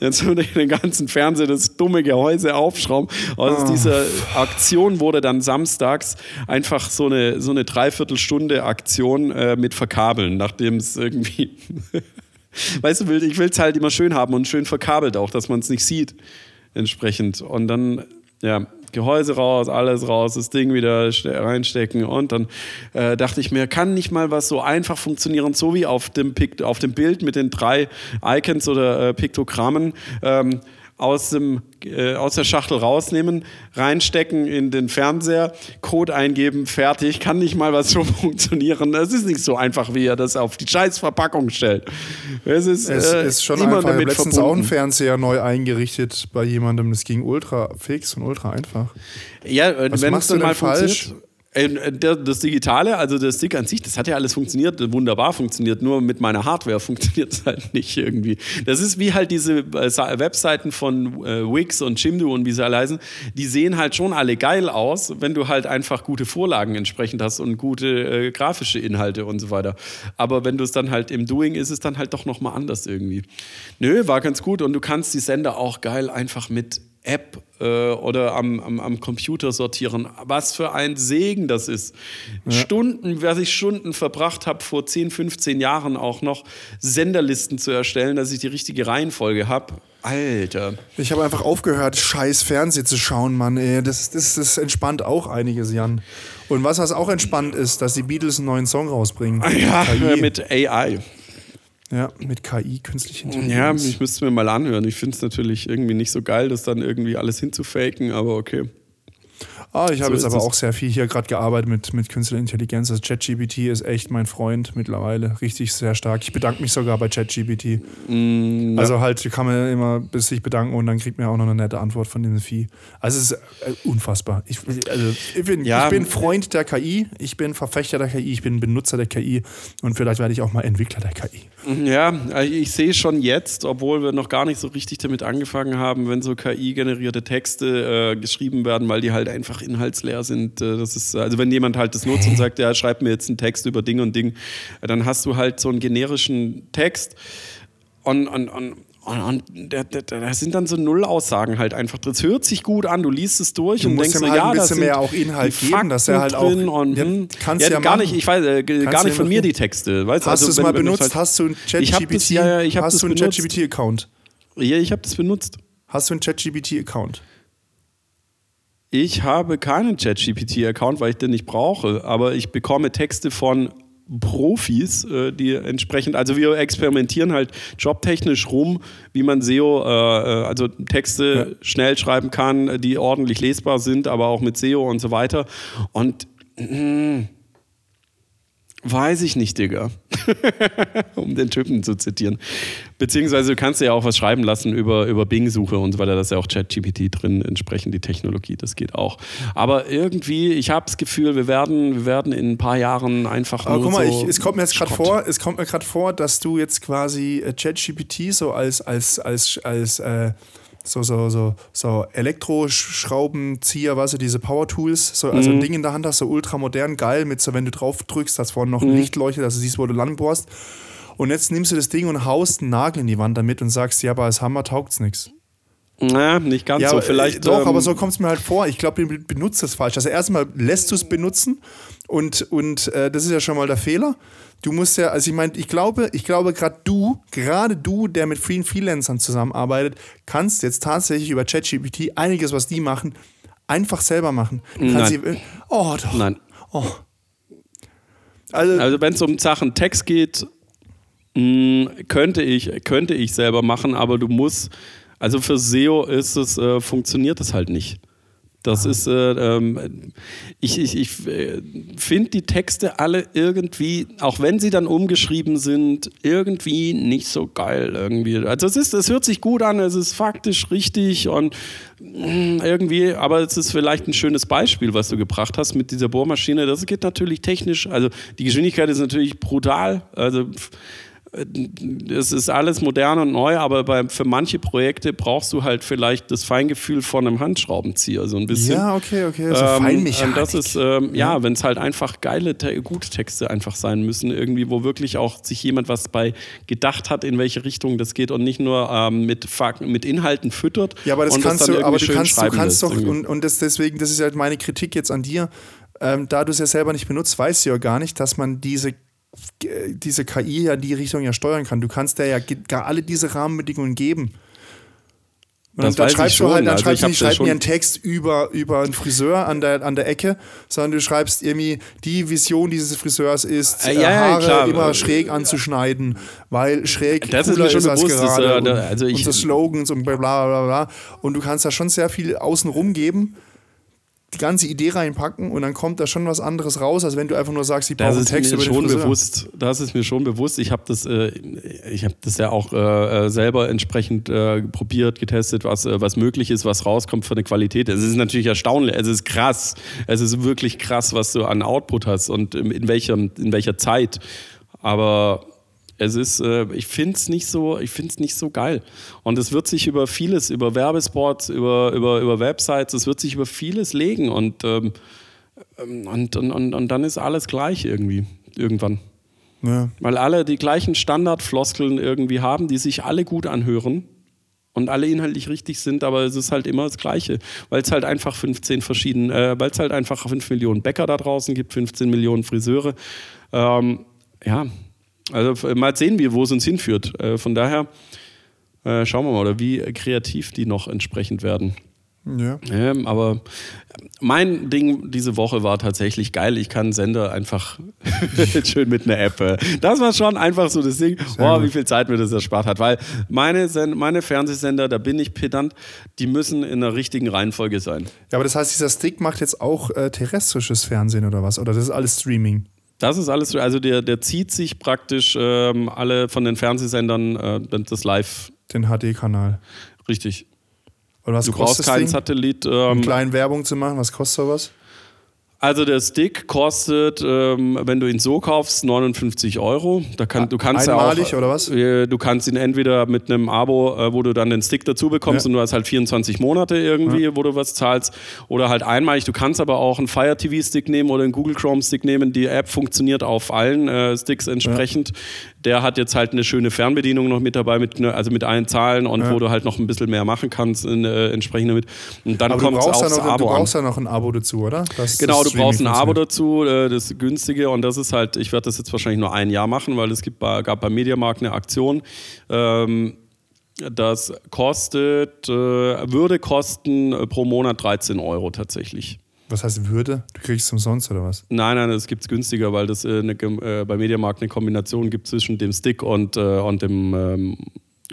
S1: Jetzt würde ich den ganzen Fernseher, das dumme Gehäuse aufschrauben. Aus oh. dieser Aktion wurde dann samstags einfach so eine, so eine Dreiviertelstunde Aktion äh, mit Verkabeln, nachdem es irgendwie. weißt du, ich will es halt immer schön haben und schön verkabelt auch, dass man es nicht sieht. Entsprechend. Und dann, ja, Gehäuse raus, alles raus, das Ding wieder reinstecken. Und dann äh, dachte ich mir, kann nicht mal was so einfach funktionieren, so wie auf dem, Pikt auf dem Bild mit den drei Icons oder äh, Piktogrammen. Ähm, aus, dem, äh, aus der Schachtel rausnehmen, reinstecken in den Fernseher, Code eingeben, fertig. Kann nicht mal was so funktionieren. Es ist nicht so einfach, wie er das auf die Scheißverpackung stellt.
S2: Es ist, es äh, ist schon immer einfach. damit ich habe letztens verbunden. auch einen Fernseher neu eingerichtet bei jemandem. Das ging ultra fix und ultra einfach.
S1: Ja, äh, was wenn es dann mal falsch äh, das Digitale, also der Stick an sich, das hat ja alles funktioniert, wunderbar funktioniert, nur mit meiner Hardware funktioniert es halt nicht irgendwie. Das ist wie halt diese äh, Webseiten von äh, Wix und Chimdo und wie sie alle heißen, die sehen halt schon alle geil aus, wenn du halt einfach gute Vorlagen entsprechend hast und gute äh, grafische Inhalte und so weiter. Aber wenn du es dann halt im Doing ist es dann halt doch nochmal anders irgendwie. Nö, war ganz gut und du kannst die Sender auch geil einfach mit App äh, oder am, am, am, Computer sortieren. Was für ein Segen das ist. Ja. Stunden, was ich Stunden verbracht habe, vor 10, 15 Jahren auch noch Senderlisten zu erstellen, dass ich die richtige Reihenfolge habe. Alter.
S2: Ich habe einfach aufgehört, scheiß Fernsehen zu schauen, Mann. Ey. Das, das, das entspannt auch einiges, Jan. Und was, was auch entspannt ist, dass die Beatles einen neuen Song rausbringen.
S1: Ja, mit AI.
S2: Ja, mit KI, künstliche Intelligenz.
S1: Ja, ich müsste mir mal anhören. Ich finde es natürlich irgendwie nicht so geil, das dann irgendwie alles hinzufaken, aber okay.
S2: Ah, ich habe
S1: So
S2: jetzt aber
S1: es.
S2: auch sehr viel hier gerade gearbeitet mit, mit künstlicher Intelligenz. Also ChatGPT ist echt mein Freund mittlerweile. Richtig sehr stark. Ich bedanke mich sogar bei ChatGPT.
S1: Mm, ja.
S2: Also halt, kann man immer bis sich bedanken und dann kriegt man auch noch eine nette Antwort von dem Vieh. Also es ist äh, unfassbar. Ich, also, ich, bin,
S1: Ja.
S2: ich bin Freund der KI, ich bin Verfechter der KI, ich bin Benutzer der KI und vielleicht werde ich auch mal Entwickler der KI.
S1: Ja, also ich sehe schon jetzt, obwohl wir noch gar nicht so richtig damit angefangen haben, wenn so KI-generierte Texte äh, geschrieben werden, weil die halt einfach inhaltsleer sind. Äh, das ist, also wenn jemand halt das nutzt und sagt, ja, schreib mir jetzt einen Text über Ding und Ding, dann hast du halt so einen generischen Text und, und, und und, und da, da, da sind dann so Null-Aussagen halt einfach drin. Es hört sich gut an, du liest es durch
S2: Du
S1: und denkst
S2: ihm halt
S1: ja,
S2: ein bisschen mehr auch Inhalt geben, dass er
S1: Fakten
S2: halt auch-
S1: Und,
S2: Ja,
S1: hm.
S2: kannst
S1: ja,
S2: ja
S1: gar
S2: machen.
S1: nicht, ich weiß, äh, gar nicht von mir die Texte. Weißt,
S2: Hast
S1: also
S2: du es mal benutzt?
S1: halt-
S2: Hast du
S1: hab das-
S2: ChatGPT?
S1: ja, ja, ich hab
S2: hast du einen. ChatGPT-Account?
S1: Ja, ich habe das benutzt.
S2: Hast du einen ChatGPT-Account?
S1: Ich habe keinen ChatGPT-Account, weil ich den nicht brauche, aber ich bekomme Texte von Profis, äh, die entsprechend, also wir experimentieren halt jobtechnisch rum, wie man SEO, äh, äh, also Texte schnell schreiben kann, die ordentlich lesbar sind, aber auch mit SEO und so weiter. Und mh, weiß ich nicht, Digga. um den Typen zu zitieren. Beziehungsweise du kannst ja auch was schreiben lassen über, über Bing-Suche und so weiter. Da ist ja auch ChatGPT drin, entsprechend die Technologie, das geht auch. Aber irgendwie, ich habe das Gefühl, wir werden, wir werden in ein paar Jahren einfach
S2: Aber
S1: nur
S2: guck mal,
S1: so
S2: ich, es kommt mir jetzt gerade vor, es kommt mir gerade vor, dass du jetzt quasi äh, ChatGPT so als als als als äh, so so so so Elektroschraubenzieher, weißt du, diese Power Tools, so also
S1: Mhm.
S2: ein Ding in der Hand hast, so ultramodern geil mit so wenn du drauf drückst, dass vorne noch ein
S1: Mhm.
S2: Licht leuchtet, dass du siehst, wo du lang bohrst. Und jetzt nimmst du das Ding und haust einen Nagel in die Wand damit und sagst, ja, aber als Hammer taugt's nichts.
S1: Na, nicht ganz
S2: Ja,
S1: so.
S2: aber,
S1: Vielleicht,
S2: äh, doch,
S1: ähm,
S2: aber so kommt es mir halt vor. Ich glaube, du benutzt das falsch. Also erstmal lässt du es benutzen und, und äh, das ist ja schon mal der Fehler. Du musst ja, also ich meine, ich glaube, ich glaube, gerade du, gerade du, der mit vielen Freelancern zusammenarbeitet, kannst jetzt tatsächlich über ChatGPT einiges, was die machen, einfach selber machen.
S1: Nein.
S2: sie, oh, doch.
S1: Nein.
S2: Oh. Also,
S1: Also wenn es um Sachen Text geht, mh, könnte ich, könnte ich selber machen, aber du musst, also für SEO ist es, äh, funktioniert das halt nicht. Das ist, äh, ähm, ich, ich, ich äh, finde die Texte alle irgendwie, auch wenn sie dann umgeschrieben sind, irgendwie nicht so geil irgendwie. Also es ist, es hört sich gut an, es ist faktisch richtig und mh, irgendwie, aber es ist vielleicht ein schönes Beispiel, was du gebracht hast mit dieser Bohrmaschine. Das geht natürlich technisch, also die Geschwindigkeit ist natürlich brutal. Also pff, es ist alles modern und neu, aber bei, für manche Projekte brauchst du halt vielleicht das Feingefühl von einem Handschraubenzieher, so ein bisschen.
S2: ja, okay, okay. So
S1: Ähm,
S2: Feinmechanik.
S1: Das ist, ähm, ja, wenn es halt einfach geile, te gute Texte einfach sein müssen, irgendwie, wo wirklich auch sich jemand was bei gedacht hat, in welche Richtung das geht und nicht nur ähm, mit, mit Inhalten füttert.
S2: Ja, aber das kannst
S1: dann
S2: du, aber du kannst, du kannst doch, und, und das deswegen, das ist halt meine Kritik jetzt an dir, ähm, da du es ja selber nicht benutzt, weißt du ja gar nicht, dass man diese, diese KI ja die Richtung ja steuern kann. Du kannst der ja gar alle diese Rahmenbedingungen geben. Und
S1: Das
S2: dann schreibst du halt, dann
S1: Also
S2: schreibst du nicht, schreib mir einen Text über, über einen Friseur an der, an der Ecke, sondern du schreibst irgendwie, die Vision dieses Friseurs ist,
S1: Äh,
S2: äh,
S1: ja,
S2: Haare
S1: klar.
S2: immer schräg anzuschneiden, weil schräg
S1: Das ist mir schon
S2: als
S1: bewusst, das,
S2: gerade.
S1: äh, da-
S2: und,
S1: also ich-
S2: und so Slogans und bla bla bla bla. Und du kannst da schon sehr viel außenrum geben, die ganze Idee reinpacken und dann kommt da schon was anderes raus, als wenn du einfach nur sagst, ich brauche
S1: Das
S2: einen
S1: ist
S2: Text
S1: mir
S2: über den
S1: schon
S2: Friseur.
S1: bewusst. Das ist mir schon bewusst. Ich habe das, äh, ich habe das ja auch äh, äh, selber entsprechend äh, probiert, getestet, was, äh, was möglich ist, was rauskommt für eine Qualität. Es ist natürlich erstaunlich. Es ist krass. Es ist wirklich krass, was du an Output hast und in, welchem, in welcher Zeit. Aber es ist, äh, ich finde es nicht so, ich finde es nicht so geil. Und es wird sich über vieles, über Werbespots, über, über, über Websites, es wird sich über vieles legen und, ähm, ähm, und, und, und, und dann ist alles gleich irgendwie, irgendwann.
S2: Ja.
S1: Weil alle die gleichen Standardfloskeln irgendwie haben, die sich alle gut anhören und alle inhaltlich richtig sind, aber es ist halt immer das Gleiche, weil es halt einfach 15 verschiedene, äh, weil es halt einfach 5 Millionen Bäcker da draußen gibt, 15 Millionen Friseure. Ähm, ja, also mal sehen wir, wo es uns hinführt. Äh, von daher äh, schauen wir mal, oder wie kreativ die noch entsprechend werden.
S2: Ja.
S1: Ähm, aber mein Ding diese Woche war tatsächlich geil. Ich kann Sender einfach schön mit einer App. äh, Das war schon einfach so das Ding, oh, wie viel Zeit mir das erspart hat. Weil meine, Sen meine Fernsehsender, da bin ich pedant, die müssen in der richtigen Reihenfolge sein.
S2: Ja, aber das heißt, dieser Stick macht jetzt auch äh, terrestrisches Fernsehen oder was? Oder das ist alles Streaming?
S1: Das ist alles, also der, der zieht sich praktisch ähm, alle von den Fernsehsendern äh, das live
S2: Den HD-Kanal.
S1: richtig.
S2: Oder was
S1: Du brauchst
S2: kostet das
S1: keinen? Satellit.
S2: Um
S1: Ähm,
S2: kleine Werbung zu machen, was kostet sowas?
S1: Also der Stick kostet, ähm, wenn du ihn so kaufst, 59 Euro. Da kann, du kannst ja
S2: Einmalig
S1: auch,
S2: oder was?
S1: Äh, Du kannst ihn entweder mit einem Abo, äh, wo du dann den Stick dazu bekommst
S2: Ja.
S1: und du hast halt 24 Monate irgendwie, wo du was zahlst, oder halt einmalig. Du kannst aber auch einen Fire TV Stick nehmen oder einen Google Chrome Stick nehmen. Die App funktioniert auf allen äh, Sticks entsprechend. Der hat jetzt halt eine schöne Fernbedienung noch mit dabei, mit, ne- also mit allen Zahlen und wo du halt noch ein bisschen mehr machen kannst in, äh, entsprechend damit. Und dann
S2: Aber du
S1: kommt es
S2: brauchst, ja
S1: aufs
S2: noch, du
S1: Abo an.
S2: brauchst ja noch ein Abo dazu, oder? Dass
S1: Genau,
S2: das
S1: du brauchst ein Abo dazu, äh, das günstige und das ist halt, ich werde das jetzt wahrscheinlich nur ein Jahr machen, weil es gibt bei, gab beim Mediamarkt eine Aktion. Ähm, das kostet, äh, würde kosten äh, pro Monat 13 Euro tatsächlich.
S2: Was heißt Würde? Du kriegst es umsonst oder was?
S1: Nein, nein, das gibt es günstiger, weil das äh, eine, äh, bei Mediamarkt eine Kombination gibt zwischen dem Stick und, äh, und dem ähm,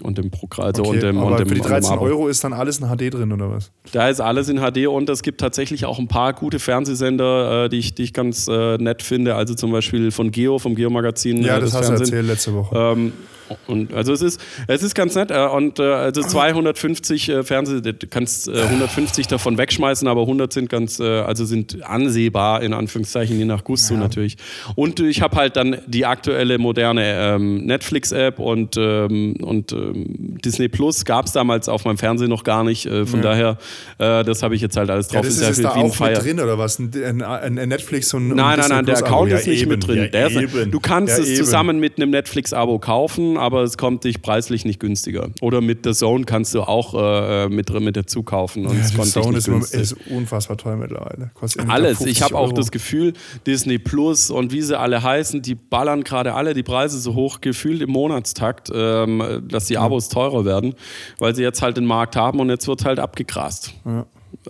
S1: und dem Programm. Also
S2: Okay,
S1: und dem,
S2: aber
S1: und dem,
S2: für die
S1: und dem
S2: 13
S1: Abo.
S2: Euro ist dann alles in HD drin oder was?
S1: Da ist alles in HD und es gibt tatsächlich auch ein paar gute Fernsehsender, äh, die, ich, die ich ganz äh, nett finde. Also zum Beispiel von Geo, vom Geo-Magazin.
S2: Ja,
S1: äh,
S2: das hast du
S1: Fernsehen.
S2: erzählt letzte Woche.
S1: Ähm, und also es ist, es ist ganz nett. Äh, und äh, also 250 äh, Fernseh, du kannst äh, 150 davon wegschmeißen, aber 100 sind ganz, also sind ansehbar in Anführungszeichen, je nach Gusto natürlich. Und ich habe halt dann die aktuelle moderne ähm, Netflix-App und, ähm, und ähm, Disney Plus gab es damals auf meinem Fernsehen noch gar nicht. Äh, von daher, äh, das habe ich jetzt halt alles
S2: ja,
S1: drauf.
S2: das ist
S1: ja
S2: jetzt da auch mit drin oder was? Ein, ein, ein Netflix und ein
S1: Nein, nein, nein, der. Account
S2: Ja,
S1: ist nicht
S2: eben.
S1: mit drin.
S2: Ja,
S1: der ist, du kannst
S2: Ja,
S1: es
S2: eben.
S1: zusammen mit einem Netflix-Abo kaufen, aber es kommt dich preislich nicht günstiger. Oder mit der Zone kannst du auch äh, mit, mit dazu kaufen und es
S2: Ja,
S1: kommt
S2: die
S1: dich
S2: Zone
S1: nicht
S2: ist,
S1: günstig.
S2: ist unfassbar teuer mittlerweile. Kostet
S1: Alles.
S2: 50
S1: Ich habe auch das Gefühl, Disney Plus und wie sie alle heißen, die ballern gerade alle die Preise so hoch, gefühlt im Monatstakt, ähm, dass die Abos teurer werden, weil sie jetzt halt den Markt haben und jetzt wird halt abgegrast.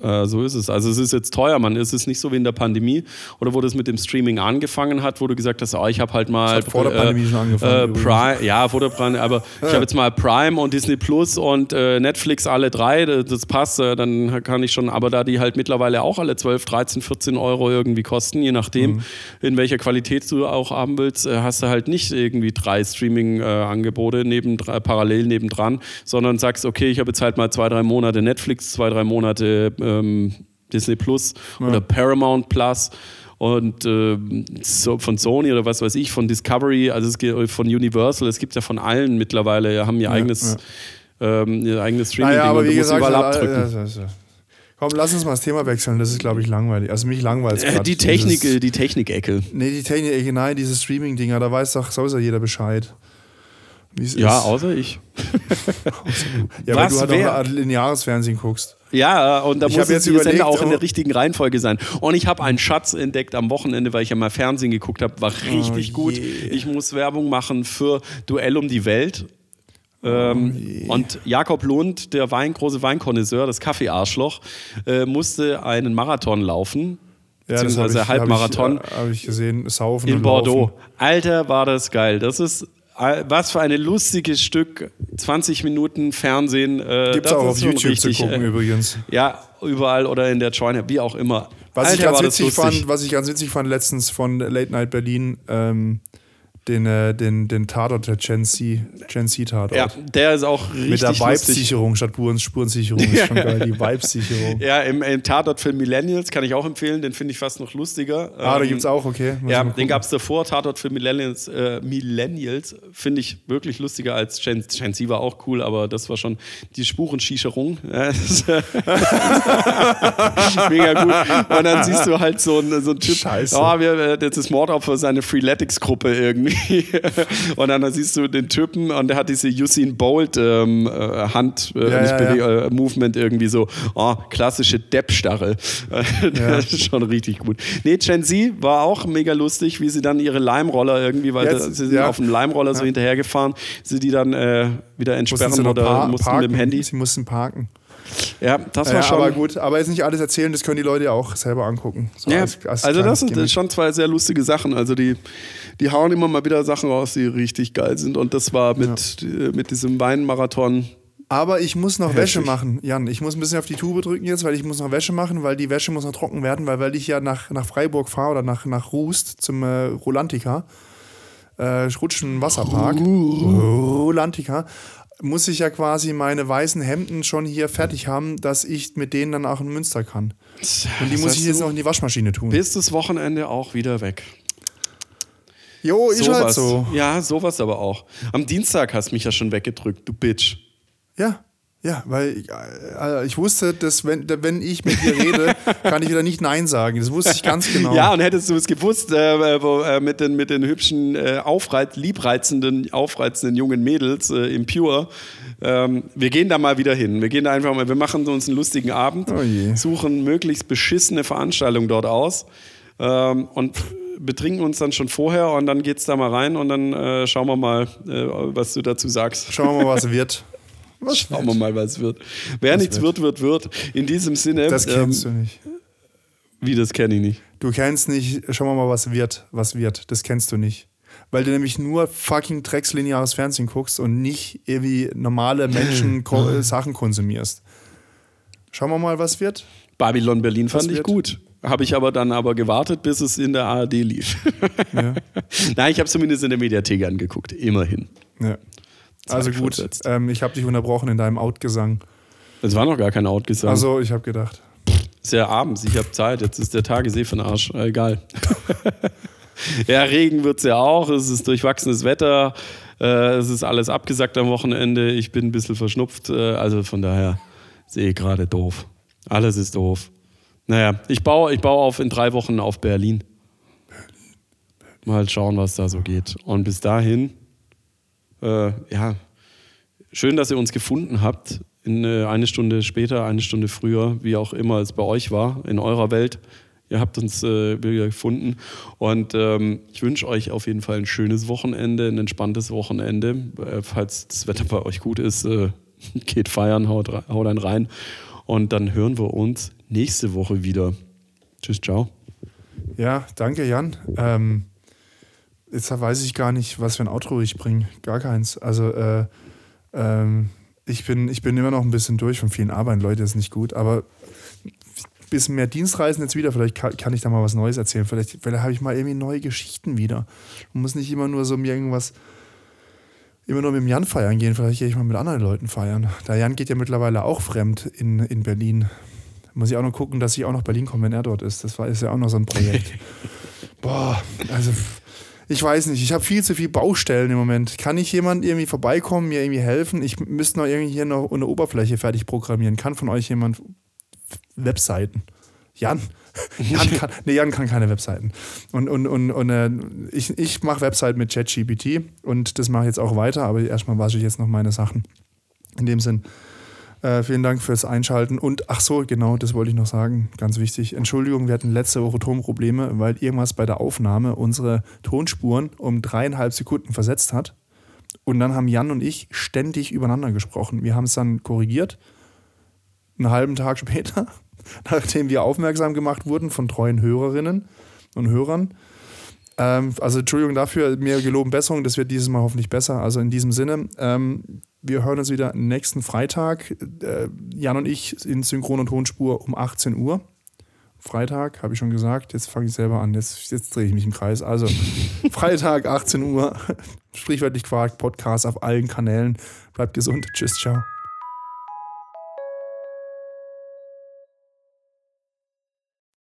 S1: Äh, so ist es. Also es ist jetzt teuer, man. Es ist nicht so wie in der Pandemie oder wo das mit dem Streaming angefangen hat, wo du gesagt hast, oh, ich habe halt mal
S2: hat vor der Pandemie schon angefangen,
S1: Äh. Prime, ja, vor der Pandemie, aber ich habe jetzt mal Prime und Disney Plus und äh, Netflix alle drei, das, passt, äh, dann kann ich schon, aber da die halt mittlerweile auch alle 12, 13, 14 Euro irgendwie kosten, je nachdem,
S2: Mhm.
S1: in welcher Qualität du auch haben willst, äh, hast du halt nicht irgendwie drei Streaming-Angebote neben, parallel nebendran, sondern sagst, okay, ich habe jetzt halt mal zwei, drei Monate Netflix, zwei, drei Monate ähm, Disney Plus oder Paramount Plus und äh, so von Sony oder was weiß ich, von Discovery, also es gibt von Universal, es gibt ja von allen mittlerweile, haben ihr eigenes, Ähm, ihr eigenes Streaming
S2: Naja, aber
S1: und du musst
S2: gesagt,
S1: überall
S2: äh,
S1: abdrücken.
S2: äh. komm, lass uns mal das Thema wechseln. Das ist, glaube ich, langweilig. Also mich langweilt
S1: Äh, die Technik, äh, die Technik-Ecke.
S2: Nee, die Technik, nein, diese Streaming-Dinger, da weiß doch sowieso jeder Bescheid. Wie es
S1: Ja,
S2: ist.
S1: außer ich.
S2: ja, weil
S1: was
S2: du halt
S1: wär-
S2: auch lineares Fernsehen guckst.
S1: Ja, und da
S2: Ich
S1: muss
S2: jetzt
S1: die Sender
S2: überlegt,
S1: auch in
S2: oh-
S1: der richtigen Reihenfolge sein. Und ich habe einen Schatz entdeckt am Wochenende, weil ich ja mal Fernsehen geguckt habe. War richtig
S2: Oh
S1: gut. Ich muss Werbung machen für Duell um die Welt. Ähm,
S2: Oh
S1: und Jakob Lund, der Wein, große Weinkonnoisseur, das Kaffeearschloch, äh, musste einen Marathon laufen.
S2: Ja, das habe
S1: beziehungsweise
S2: ich,
S1: Halbmarathon
S2: Hab ich, äh, hab ich gesehen. Saufen
S1: in Bordeaux.
S2: Laufen.
S1: Alter, war das geil. Das ist was für ein lustiges Stück. 20 Minuten Fernsehen. Äh,
S2: Gibt's
S1: das
S2: auch auf YouTube
S1: richtig,
S2: zu gucken
S1: äh,
S2: übrigens.
S1: ja, überall oder in der Joiner, wie auch immer.
S2: Was,
S1: Alter,
S2: ich ganz witzig fand, was ich ganz witzig fand letztens von Late Night Berlin, ähm, den, äh, den, den Tatort, der Gen Z, Gen Z Tatort.
S1: Ja, der ist auch richtig
S2: Mit der. Vibe-Sicherung statt Spuren- Spurensicherung. Ist schon geil, die Vibe-Sicherung.
S1: Ja, im, im Tatort für Millennials kann ich auch empfehlen, den finde ich fast noch lustiger.
S2: Ah, da
S1: Ähm,
S2: gibt's auch, okay. Muss
S1: Ja, den gab es davor, Tatort für Millennials, äh, Millennials finde ich wirklich lustiger als Gen, Gen Z war auch cool, aber das war schon die äh, Mega gut. Und dann siehst du halt so einen, so einen Typ,
S2: Scheiße.
S1: oh, wir, äh, das ist Mordopfer, seine Freeletics-Gruppe irgendwie. Und dann siehst du den Typen und der hat diese Usain Bolt ähm, äh, Hand, äh,
S2: Ja, ja, ja.
S1: äh, Movement irgendwie so, oh, klassische Deppstarre. das ist schon richtig gut. Nee, Gen Z war auch mega lustig, wie sie dann ihre Leimroller irgendwie, weil
S2: Jetzt,
S1: da, sie sind
S2: ja.
S1: auf dem Leimroller so hinterhergefahren, sie die dann äh, wieder
S2: Mussten
S1: entsperren
S2: noch
S1: oder
S2: par
S1: mussten
S2: parken.
S1: mit dem Handy.
S2: Sie mussten parken.
S1: Ja, das war
S2: Ja,
S1: schon.
S2: aber gut, aber jetzt nicht alles erzählen, das können die Leute ja auch selber angucken. So
S1: Ja,
S2: als- als
S1: also das sind
S2: Gimmick.
S1: schon zwei sehr lustige Sachen. Also die, die hauen immer mal wieder Sachen raus, die richtig geil sind. Und das war mit, äh, mit diesem Weinmarathon.
S2: Aber ich muss noch Wäsche
S1: Heftig.
S2: machen, Jan. Ich muss ein bisschen auf die Tube drücken jetzt, weil ich muss noch Wäsche machen, weil die Wäsche muss noch trocken werden, weil, weil ich ja nach, nach Freiburg fahre oder nach, nach Rust zum äh, Rolantica, äh, Rutschen Wasserpark. Rolantica. Muss ich ja quasi meine weißen Hemden schon hier fertig haben, dass ich mit denen dann auch in Münster kann. Und die
S1: Das
S2: muss ich jetzt
S1: du
S2: noch in die Waschmaschine tun.
S1: Bis das Wochenende auch wieder weg.
S2: Jo, ist halt so.
S1: Ja, sowas aber auch. Am Dienstag hast mich ja schon weggedrückt, du Bitch.
S2: Ja, ja, weil ich, äh, ich wusste, dass wenn, wenn ich mit dir rede, kann ich wieder nicht Nein sagen. Das wusste ich ganz genau.
S1: Ja, und hättest du es gewusst, äh, wo, äh, mit, den, mit den hübschen, äh, aufreiz, liebreizenden, aufreizenden jungen Mädels äh, im Pure. Ähm, wir gehen da mal wieder hin. Wir gehen da einfach mal, wir machen uns einen lustigen Abend,
S2: Oh
S1: suchen möglichst beschissene Veranstaltungen dort aus ähm, und betrinken uns dann schon vorher und dann geht's da mal rein und dann äh, schauen wir mal, äh, was du dazu sagst.
S2: Schauen wir mal, was wird. Was
S1: Schauen wir mal, was wird. Wer
S2: Was
S1: nichts wird, wird, wird. In diesem Sinne,
S2: Das kennst
S1: ähm,
S2: du nicht.
S1: wie das kenne ich nicht.
S2: Du kennst nicht, schauen wir mal, was wird, was wird. Das kennst du nicht. Weil du nämlich nur fucking dreckslineares Fernsehen guckst und nicht irgendwie normale Menschen äh, Sachen konsumierst. Schauen wir mal, was wird.
S1: Babylon Berlin fand
S2: Was
S1: ich
S2: wird?
S1: gut. Habe ich aber dann aber gewartet, bis es in der ARD lief.
S2: Ja.
S1: Nein, ich habe zumindest in der Mediathek angeguckt. Immerhin.
S2: Ja. Also gut, ähm, ich habe dich unterbrochen in deinem Outgesang.
S1: Es war noch gar kein Outgesang.
S2: Also ich habe gedacht.
S1: ist ja abends, ich habe Zeit. Jetzt ist der Tag eh für den Arsch. Äh, Egal. ja, Regen wird es ja auch. Es ist durchwachsenes Wetter. Äh, es ist alles abgesagt am Wochenende. Ich bin ein bisschen verschnupft. Äh, also von daher sehe ich gerade doof. Alles ist doof. Naja, ich baue, ich baue auf in drei Wochen auf Berlin. Mal schauen, was da so geht. Und bis dahin, äh, ja, schön, dass ihr uns gefunden habt. In, äh, eine Stunde später, eine Stunde früher, wie auch immer es bei euch war, in eurer Welt. Ihr habt uns äh, wieder gefunden. Und ähm, ich wünsche euch auf jeden Fall ein schönes Wochenende, ein entspanntes Wochenende. Äh, falls das Wetter bei euch gut ist, äh, geht feiern, haut, haut einen rein. Und dann hören wir uns nächste Woche wieder. Tschüss, ciao.
S2: Ja, danke Jan. Ähm, jetzt weiß ich gar nicht, was für ein Outro ich bringe. Gar keins. Also äh, ähm, ich, bin, ich bin immer noch ein bisschen durch von vielen Arbeiten. Leute, das ist nicht gut. Aber ein bisschen mehr Dienstreisen jetzt wieder. Vielleicht kann, kann ich da mal was Neues erzählen. Vielleicht, vielleicht habe ich mal irgendwie neue Geschichten wieder. Man muss nicht immer nur so mir irgendwas immer nur mit dem Jan feiern gehen. Vielleicht gehe ich mal mit anderen Leuten feiern. Der Jan geht ja mittlerweile auch fremd in, in Berlin. Muss ich auch noch gucken, dass ich auch nach Berlin komme, wenn er dort ist. Das war, ist ja auch noch so ein Projekt. Boah, also ich weiß nicht. Ich habe viel zu viele Baustellen im Moment. Kann nicht jemand irgendwie vorbeikommen, mir irgendwie helfen? Ich müsste noch irgendwie hier noch eine Oberfläche fertig programmieren. Kann von euch jemand Webseiten? Jan? Jan kann, nee, Jan kann keine Webseiten. Und, und, und, und äh, ich, ich mache Webseiten mit ChatGPT und das mache ich jetzt auch weiter, aber erstmal wasche ich jetzt noch meine Sachen. In dem Sinn, äh, vielen Dank fürs Einschalten. Und ach so, genau, das wollte ich noch sagen, ganz wichtig. Entschuldigung, wir hatten letzte Woche Tonprobleme, weil irgendwas bei der Aufnahme unsere Tonspuren um dreieinhalb Sekunden versetzt hat. Und dann haben Jan und ich ständig übereinander gesprochen. Wir haben es dann korrigiert, einen halben Tag später, nachdem wir aufmerksam gemacht wurden von treuen Hörerinnen und Hörern. Ähm, also Entschuldigung dafür, mir geloben Besserung, das wird dieses Mal hoffentlich besser. Also in diesem Sinne, ähm, wir hören uns wieder nächsten Freitag. Äh, Jan und ich in Synchron- und Tonspur um 18 Uhr. Freitag, habe ich schon gesagt. Jetzt fange ich selber an. Jetzt, jetzt drehe ich mich im Kreis. Also Freitag, 18 Uhr. Sprichwörtlich Quark, Podcast auf allen Kanälen. Bleibt gesund. Tschüss, ciao.